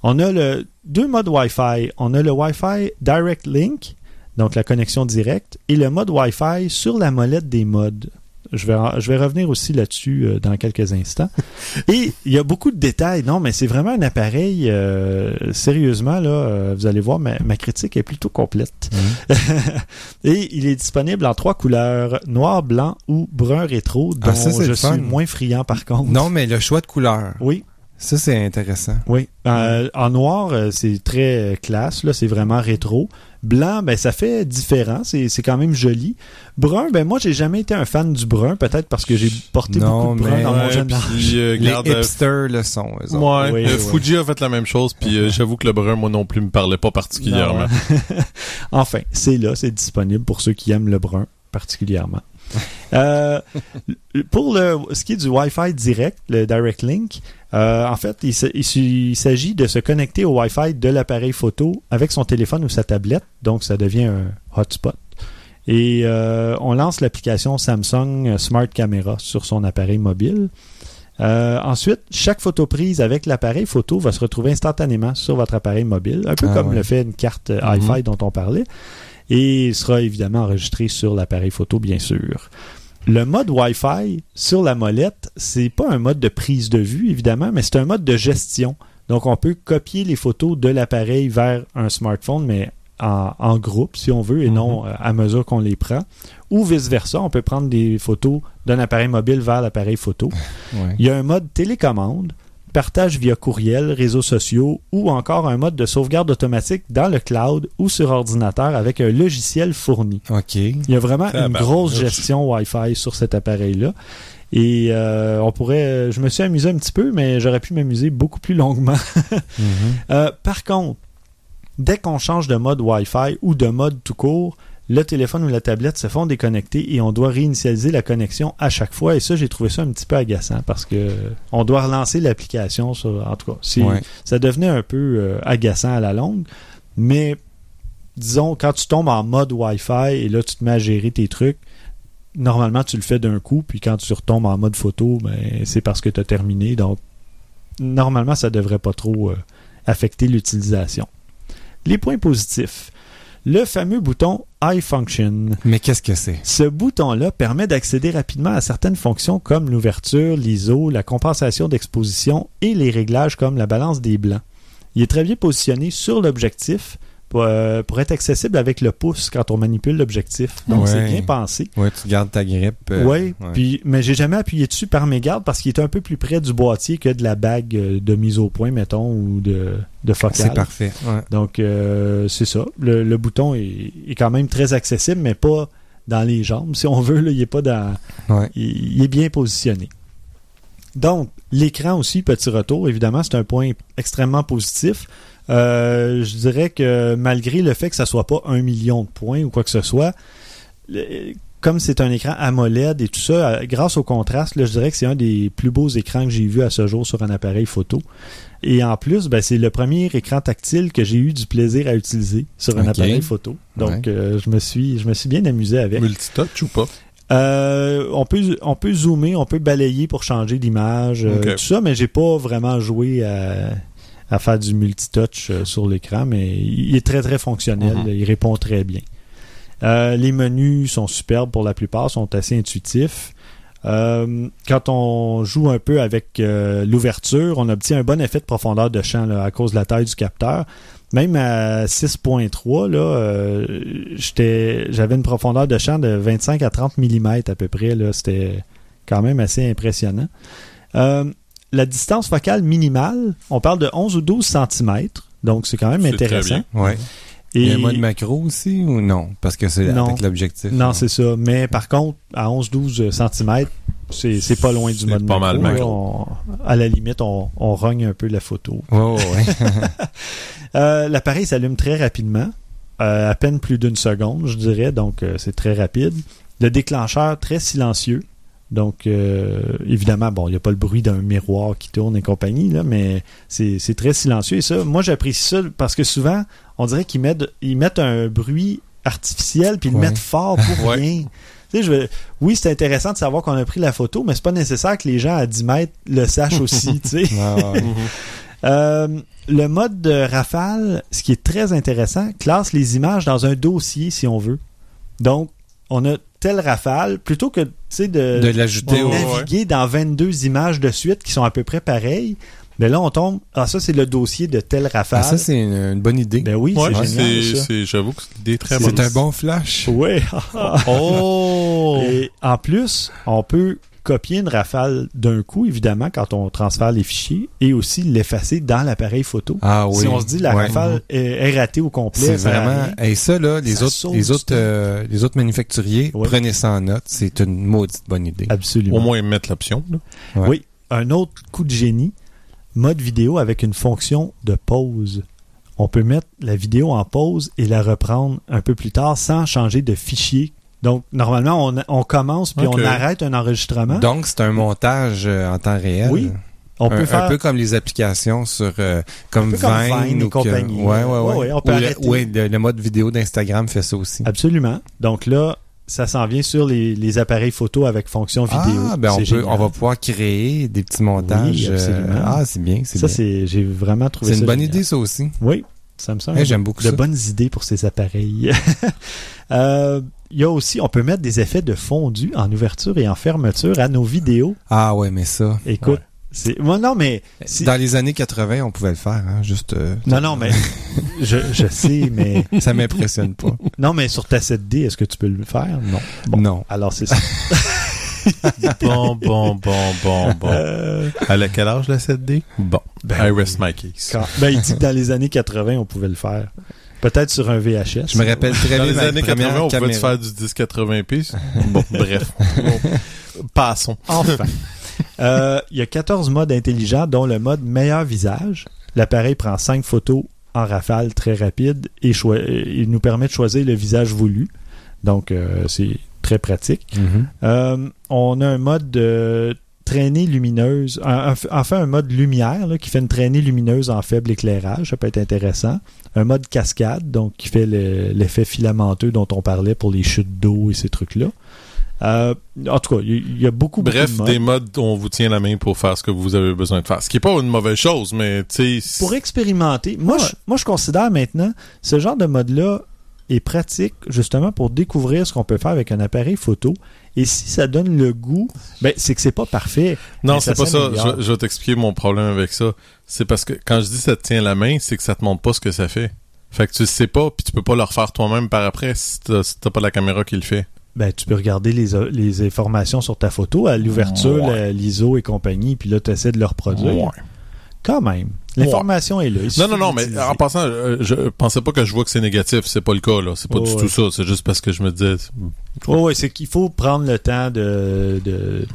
On a le deux modes Wi-Fi. On a le Wi-Fi Direct Link, donc la connexion directe, et le mode Wi-Fi sur la molette des modes. Je vais, je vais revenir aussi là-dessus euh, dans quelques instants. Et il y a beaucoup de détails. Non, mais c'est vraiment un appareil, euh, sérieusement, là, euh, vous allez voir, ma, ma critique est plutôt complète. Et il est disponible en trois couleurs, noir, blanc ou brun rétro, dont Ah, ça, je fun. suis moins friand par contre. Non, mais le choix de couleur, Oui, ça c'est intéressant. oui. Euh, en noir, c'est très classe, là, c'est vraiment rétro. Blanc, ben ça fait différent, c'est c'est quand même joli. Brun, ben moi j'ai jamais été un fan du brun, peut-être parce que j'ai porté Non, beaucoup de brun mais- dans mon Ouais, jeune âge. puis, euh, Les garde, euh, hipsters le sont, eux autres. Ouais, Oui, euh, oui. Fuji a fait la même chose, puis euh, j'avoue que le brun, moi non plus, me parlait pas particulièrement. Enfin, c'est là, c'est disponible pour ceux qui aiment le brun particulièrement. Euh, pour le, ce qui est du Wi-Fi direct, le Direct Link, euh, en fait, il, s'agit de se connecter au Wi-Fi de l'appareil photo avec son téléphone ou sa tablette, donc ça devient un hotspot. Et euh, on lance l'application Samsung Smart Camera sur son appareil mobile. Euh, ensuite, chaque photo prise avec l'appareil photo va se retrouver instantanément sur votre appareil mobile, un peu Ah comme ouais. le fait une carte euh, Mhm. hi-fi dont on parlait, et sera évidemment enregistré sur l'appareil photo, bien sûr. Le mode Wi-Fi sur la molette, c'est pas un mode de prise de vue, évidemment, mais c'est un mode de gestion. Donc, on peut copier les photos de l'appareil vers un smartphone, mais en, en groupe, si on veut, et non euh, à mesure qu'on les prend. Ou vice-versa, on peut prendre des photos d'un appareil mobile vers l'appareil photo. Ouais. Il y a un mode télécommande, partage via courriel, réseaux sociaux ou encore un mode de sauvegarde automatique dans le cloud ou sur ordinateur avec un logiciel fourni. OK. Il y a vraiment une Tabarnouche. grosse gestion Wi-Fi sur cet appareil-là. Et euh, on pourrait, je me suis amusé un petit peu, mais j'aurais pu m'amuser beaucoup plus longuement. Mhm. Euh, par contre, dès qu'on change de mode Wi-Fi ou de mode tout court, le téléphone ou la tablette se font déconnecter et on doit réinitialiser la connexion à chaque fois. Et ça, j'ai trouvé ça un petit peu agaçant parce que on doit relancer l'application. sur- En tout cas, Ouais. ça devenait un peu euh, agaçant à la longue. Mais disons, quand tu tombes en mode Wi-Fi et là, tu te mets à gérer tes trucs, normalement, tu le fais d'un coup. Puis quand tu retombes en mode photo, ben, c'est parce que tu as terminé. Donc, normalement, ça devrait pas trop euh, affecter l'utilisation. Les points positifs. Le fameux bouton iFunction. Mais qu'est-ce que c'est? Ce bouton-là permet d'accéder rapidement à certaines fonctions comme l'ouverture, l'ISO, la compensation d'exposition et les réglages comme la balance des blancs. Il est très bien positionné sur l'objectif pour, euh, pour être accessible avec le pouce quand on manipule l'objectif. Donc Ouais. c'est bien pensé. Ouais, tu gardes ta grippe. euh, oui, ouais. puis mais j'ai jamais appuyé dessus par mégarde parce qu'il est un peu plus près du boîtier que de la bague euh, de mise au point, mettons, ou de, de focale. C'est parfait. Ouais. Donc, euh, c'est ça. Le, le bouton est, est quand même très accessible, mais pas dans les jambes, si on veut. Là, il est pas dans. Il est bien positionné. Donc, l'écran aussi, petit retour, évidemment, c'est un point extrêmement positif. Euh, je dirais que malgré le fait que ça soit pas un million de points ou quoi que ce soit, le- comme c'est un écran AMOLED et tout ça, euh, grâce au contraste, là, je dirais que c'est un des plus beaux écrans que j'ai vu à ce jour sur un appareil photo. Et en plus, ben, c'est le premier écran tactile que j'ai eu du plaisir à utiliser sur un appareil photo. Donc, Ouais. euh, je me suis, je me suis bien amusé avec. Multitouch ou pas? Euh, on peut on peut zoomer, on peut balayer pour changer euh, Ok. tout ça, mais j'ai pas vraiment joué à, à faire du multitouch euh, sur l'écran, mais il est très très fonctionnel, Mhm. il répond très bien. Euh, les menus sont superbes pour la plupart, sont assez intuitifs. Euh, quand on joue un peu avec euh, l'ouverture, on obtient un bon effet de profondeur de champ là, à cause de la taille du capteur. Même à 6.3, là, euh, j'étais, j'avais une profondeur de champ de 25 à 30 mm à peu près. C'était quand même assez impressionnant. Euh, la distance focale minimale, on parle de 11 ou 12 cm. Donc, c'est quand même C'est très intéressant. bien. Ouais. Et Il y a un mode macro aussi ou non? Parce que c'est Non. avec l'objectif. Non, c'est ça. Mais par contre, à 11-12 cm, c'est c'est pas loin du C'est mode pas mal macro, macro. là. On- à la limite, on, on rogne un peu la photo. Ouais, ouais. Euh, L'appareil s'allume très rapidement, euh, à peine plus d'une seconde, je dirais, donc euh, c'est très rapide. Le déclencheur très silencieux. Donc, euh, évidemment, bon, il n'y a pas le bruit d'un miroir qui tourne et compagnie, là, mais c'est c'est très silencieux. Et ça, moi, j'apprécie ça parce que souvent, on dirait qu'ils mettent, ils mettent un bruit artificiel puis ils le mettent fort pour Ouais. rien. Tu sais, je veux- oui, c'est intéressant de savoir qu'on a pris la photo, mais c'est pas nécessaire que les gens à 10 mètres le sachent aussi, tu sais. Ah, ouais. Euh, le mode de rafale, ce qui est très intéressant, classe les images dans un dossier si on veut. Donc, on a telle rafale, plutôt que, de, De l'ajouter au... ouais. naviguer dans 22 images de suite qui sont à peu près pareilles, mais là, on tombe, ah, ça, c'est le dossier de telle rafale. Ah, ça, c'est une, une bonne idée. ben oui, Ouais, c'est génial, j'avoue que l'idée est très bonne. c'est un bon flash. Oui. Oh! Et en plus, on peut copier une rafale d'un coup, évidemment, quand on transfère les fichiers, et aussi l'effacer dans l'appareil photo. Ah oui. Si on se dit la Ouais. rafale est, est ratée au complet, C'est vraiment. Et ça, là, les Ça autres, les euh, les autres manufacturiers, Ouais. prenez ça en note. C'est une maudite bonne idée. Absolument. Au moins mettre l'option. là. Ouais. Oui, un autre coup de génie, mode vidéo avec une fonction de pause. On peut mettre la vidéo en pause et la reprendre un peu plus tard sans changer de fichier. Donc, normalement, on, on commence puis on arrête un enregistrement. Donc, c'est un montage euh, en temps réel. Oui, on un, peut un faire peu comme les applications sur euh, comme comme Vine, et ou que- compagnie. ouais, ouais, ouais. Ouais, ouais, on peut Ou le- arrêter. ouais, le, le mode vidéo d'Instagram fait ça aussi. Absolument. Donc là, ça s'en vient sur les, les appareils photo avec fonction vidéo. Ah, ben on C'est peut, on va pouvoir créer des petits montages. Oui, absolument. euh, ah, c'est bien, c'est Ça, bien. c'est, j'ai vraiment trouvé C'est ça une bonne génial. idée ça aussi. Oui, ça me semble. Hey, J'aime beaucoup de ça. bonnes idées pour ces appareils. Euh, Il y a aussi, on peut mettre des effets de fondu en ouverture et en fermeture à nos vidéos. Ah ouais, mais ça. Écoute, c'est, moi non mais Dans les années 80, on pouvait le faire, hein, juste. euh, non non mais je, je sais mais ça m'impressionne pas. non mais sur ta 7D est-ce que tu peux le faire? Non. Bon, Non. alors c'est ça. Bon, bon, bon, bon, bon. Euh, Elle a quel âge la 7D? Bon. Ben I rest my case. quand- ben il dit que dans les années 80 on pouvait le faire. Peut-être sur un VHS. Je me rappelle très Dans bien les ma années 80, première on pouvait faire du 1080p. Bon, bref. Bon. Passons. Enfin. Euh, Il y a 14 modes intelligents, dont le mode meilleur visage. L'appareil prend 5 photos en rafale très rapide et euh, il nous permet de choisir le visage voulu. Donc, euh, c'est très pratique. Mhm. Euh, on a un mode de traînée lumineuse, un- un- enfin un mode lumière là, qui fait une traînée lumineuse en faible éclairage, ça peut être intéressant. Un mode cascade, donc qui fait le- l'effet filamenteux dont on parlait pour les chutes d'eau et ces trucs-là. Euh, en tout cas, il y, a beaucoup, beaucoup de modes. des modes où on vous tient la main pour faire ce que vous avez besoin de faire. Ce qui est pas une mauvaise chose, mais tu sais. Pour expérimenter, moi, Ouais. je, moi je considère maintenant ce genre de mode-là est pratique justement pour découvrir ce qu'on peut faire avec un appareil photo. Et si ça donne le goût, ben c'est que c'est pas parfait. Non, c'est pas ça. Je, je vais t'expliquer mon problème avec ça. C'est parce que quand je dis ça te tient la main, c'est que ça te montre pas ce que ça fait. Fait que tu sais pas, puis tu peux pas le refaire toi-même par après si t'as si pas la caméra qui le fait. Ben, tu peux regarder les, les informations sur ta photo à l'ouverture, Ouais. l'ISO et compagnie, puis là, tu essaies de le reproduire. Ouais. Quand même. L'information est là. Non, non, non, mais en passant, euh, je pensais pas que je vois que c'est négatif. C'est pas le cas, là. C'est pas Oh, du ouais. tout ça. C'est juste parce que je me disais. Ouais, ouais, c'est qu'il faut prendre le temps de, de-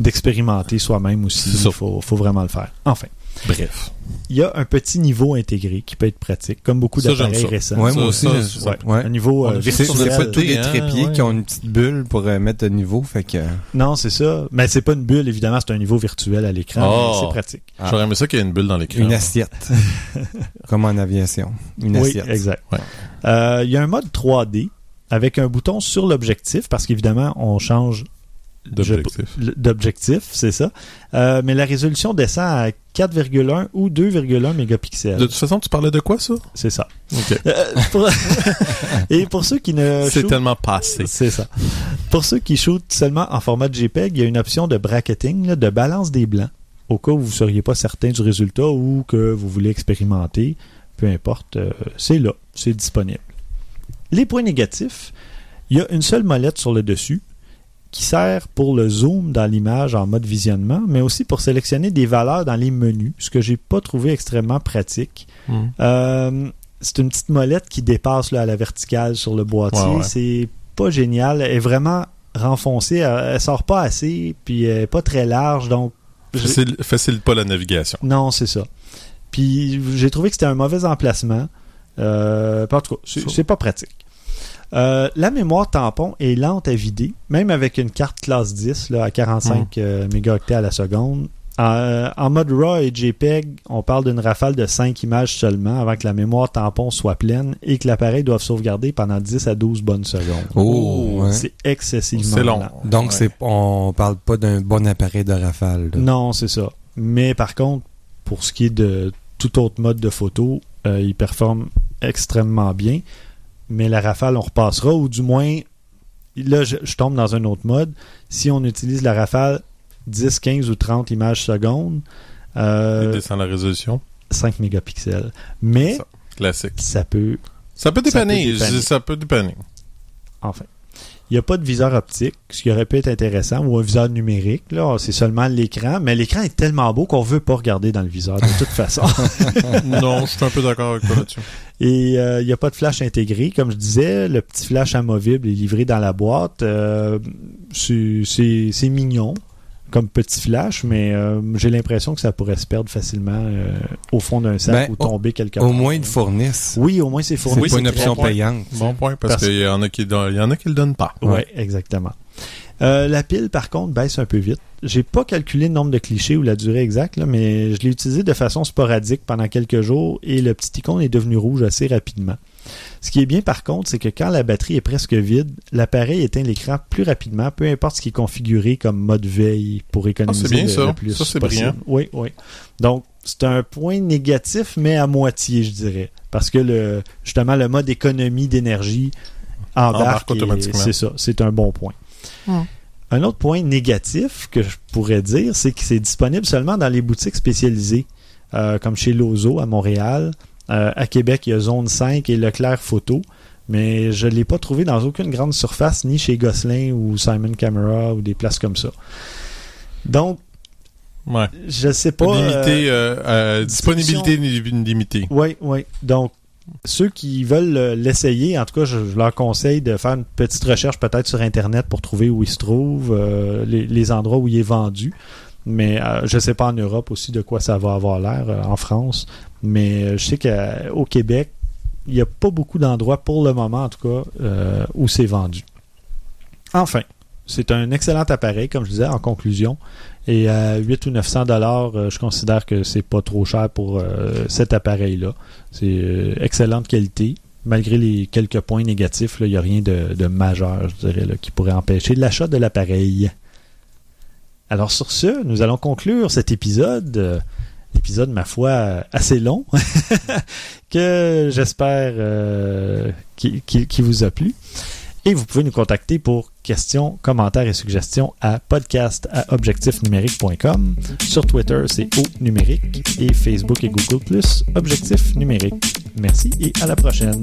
d'expérimenter soi-même aussi. Il faut, faut vraiment le faire. Enfin. Bref. Il y a un petit niveau intégré qui peut être pratique, comme beaucoup d'appareils récents. Ouais, Ça, moi aussi. ça, Ouais. ouais. Un niveau On euh, a C'est pas virtuel. tous des trépieds qui ont une petite bulle pour euh, mettre le niveau, fait que. Non, c'est ça. Mais c'est pas une bulle, évidemment, c'est un niveau virtuel à l'écran. Oh. mais C'est pratique. Ah. J'aurais aimé ça qu'il y ait une bulle dans l'écran. Une assiette. Comme en aviation. Une oui, assiette. exact. Ouais. Euh, Il y a un mode 3D avec un bouton sur l'objectif parce qu'évidemment, on change D'objectif. c'est ça. Euh, mais la résolution descend à 4,1 ou 2,1 mégapixels. De toute façon, tu parlais de quoi, ça? C'est ça. Euh, pour- Et pour ceux qui ne C'est tellement passé. c'est ça. Pour ceux qui shootent seulement en format de JPEG, il y a une option de bracketing, là, de balance des blancs, au cas où vous ne seriez pas certain du résultat ou que vous voulez expérimenter. Peu importe, euh, c'est là, c'est disponible. Les points négatifs, il y a une seule molette sur le dessus qui sert pour le zoom dans l'image en mode visionnement, mais aussi pour sélectionner des valeurs dans les menus, ce que j'ai pas trouvé extrêmement pratique. Hmm. Euh, c'est une petite molette qui dépasse là, à la verticale sur le boîtier. Ouais, ouais. C'est pas génial. Elle est vraiment renfoncée. Elle, elle sort pas assez, puis elle est pas très large. Donc, Facile, facilite pas la navigation. non, c'est ça. Puis j'ai trouvé que c'était un mauvais emplacement. Euh, en tout cas, c'est pas pratique. Euh, la mémoire tampon est lente à vider, même avec une carte classe 10 là, à 45 euh, mégaoctets à la seconde. En, en mode RAW et JPEG, on parle d'une rafale de 5 images seulement avant que la mémoire tampon soit pleine et que l'appareil doive sauvegarder pendant 10 à 12 bonnes secondes. Oh, ouais. C'est excessivement C'est long. lent. Donc, Ouais. c'est, on parle pas d'un bon appareil de rafale. là. Non, c'est ça. Mais par contre, pour ce qui est de tout autre mode de photo, euh, il performe extrêmement bien. Mais la rafale, on repassera, ou du moins, là, je, je tombe dans un autre mode. Si on utilise la rafale 10, 15 ou 30 images secondes, Il euh, descend la résolution. 5 mégapixels. Mais Ça. Classique. ça peut Ça peut Ça peut dépanner. Ça peut dépanner. Enfin. Il n'y a pas de viseur optique, ce qui aurait pu être intéressant, ou un viseur numérique. Là, c'est seulement l'écran, mais l'écran est tellement beau qu'on veut pas regarder dans le viseur de toute façon. non, je suis un peu d'accord avec toi là-dessus. Et euh, il n'y a pas de flash intégré, comme je disais. Le petit flash amovible est livré dans la boîte. Euh, c'est- c'est c'est mignon comme petit flash, mais euh, j'ai l'impression que ça pourrait se perdre facilement euh, au fond d'un sac Ben, ou tomber quelque part. Au moins, ils fournissent. Oui, au moins c'est C'est fourni. pas une C'est très option bon point. payante. Bon point, parce, Parce- qu'il y en a qui don- il y en a qui le donnent pas. Ouais, exactement. Euh, la pile, par contre, baisse un peu vite. J'ai pas calculé le nombre de clichés ou la durée exacte, là, mais je l'ai utilisé de façon sporadique pendant quelques jours et le petit icône est devenu rouge assez rapidement. Ce qui est bien par contre, c'est que quand la batterie est presque vide, l'appareil éteint l'écran plus rapidement, peu importe ce qui est configuré comme mode veille pour économiser Ah, c'est bien le, ça. le plus Ça, c'est possible. brillant. Oui, oui. Donc, c'est un point négatif, mais à moitié, je dirais. Parce que le justement, le mode économie d'énergie embarque. Embarque. C'est ça, c'est un bon point. Un autre point négatif que je pourrais dire, c'est que c'est disponible seulement dans les boutiques spécialisées, euh, comme chez Lozo à Montréal. Euh, à Québec, il y a Zone 5 et Leclerc Photo, mais je ne l'ai pas trouvé dans aucune grande surface, ni chez Gosselin ou Simon Camera ou des places comme ça. Donc, Ouais. je sais pas. Limité, euh, euh, disponibilité li- limitée. oui, oui. Donc, ceux qui veulent l'essayer, en tout cas, je, je leur conseille de faire une petite recherche peut-être sur Internet pour trouver où il se trouve, euh, les, les endroits où il est vendu. Mais euh, je sais pas en Europe aussi de quoi ça va avoir l'air euh, en France. Mais euh, je sais qu'au Québec, il n'y a pas beaucoup d'endroits pour le moment, en tout cas, où c'est vendu. Enfin, c'est un excellent appareil, comme je disais, en conclusion. Et à 8 ou 900 dollars, je considère que c'est pas trop cher pour cet appareil-là. C'est excellente qualité. Malgré les quelques points négatifs, il n'y a rien de, majeur, je dirais, qui pourrait empêcher l'achat de l'appareil. Alors sur ce, nous allons conclure cet épisode. euh, épisode, ma foi, assez long, que j'espère euh, qui, vous a plu. Et vous pouvez nous contacter pour questions, commentaires et suggestions à podcast objectifnumérique.com. Sur Twitter, c'est au numérique et Facebook et Google Plus Objectif numérique. Merci et à la prochaine.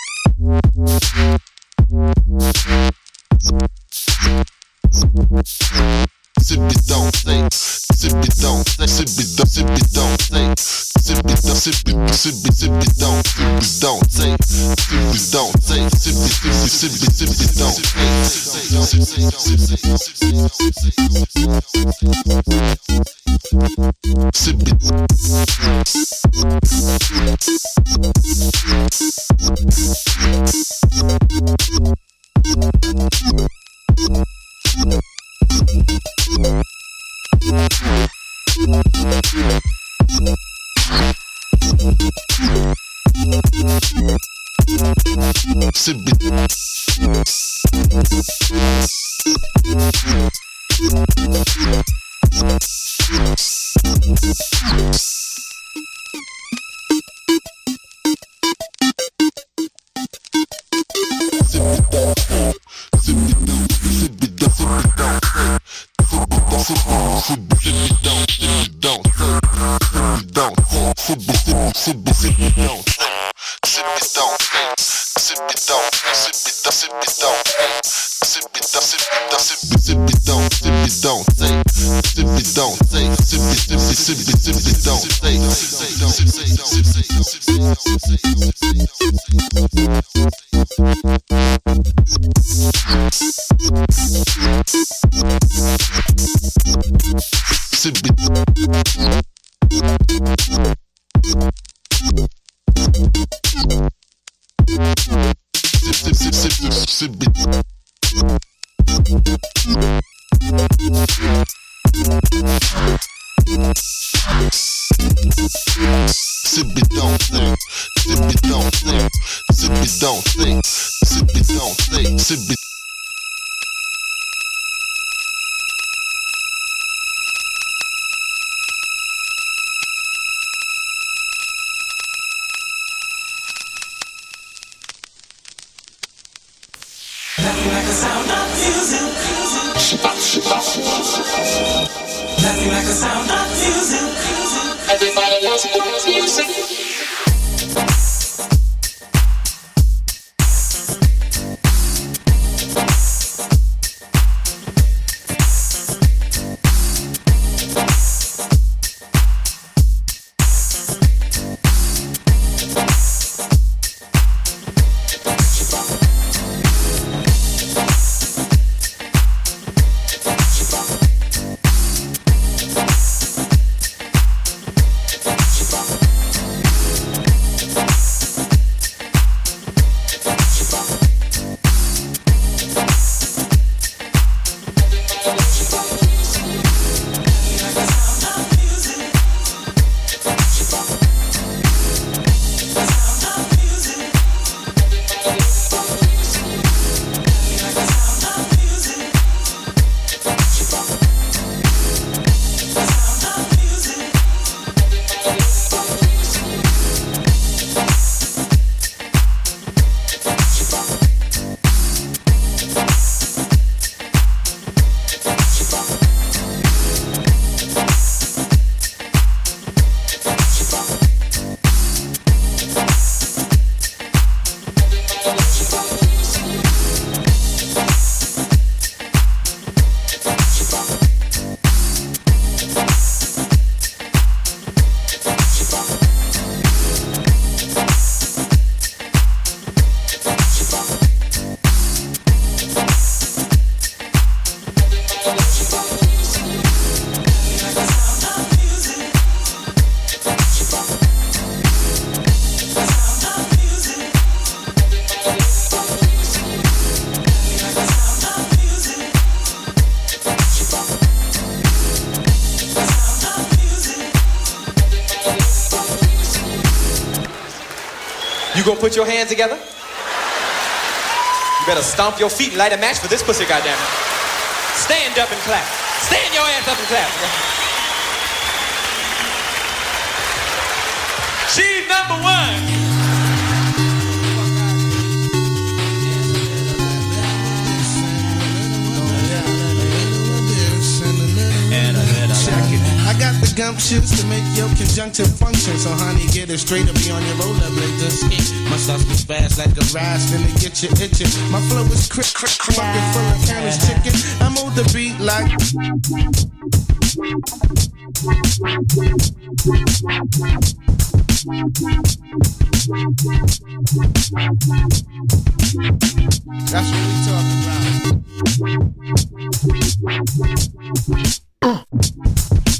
Nothing like the sound of music. Nothing like the sound of music. Everybody loves music. Together? You better stomp your feet and light a match for this pussy, goddammit. Stand up and clap. Stand your ass up and clap. She's number one. Got the gumptions to make your conjunctive function. So, honey, get it straight up be on your. Just skate. My sauce is fast like a rise, finna get you itching. My flow is quick, quick, quick, bucket full of Paris chicken. I move the beat like. That's what we talking about.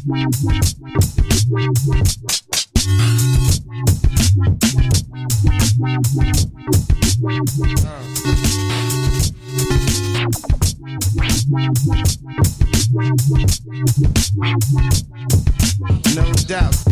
No doubt.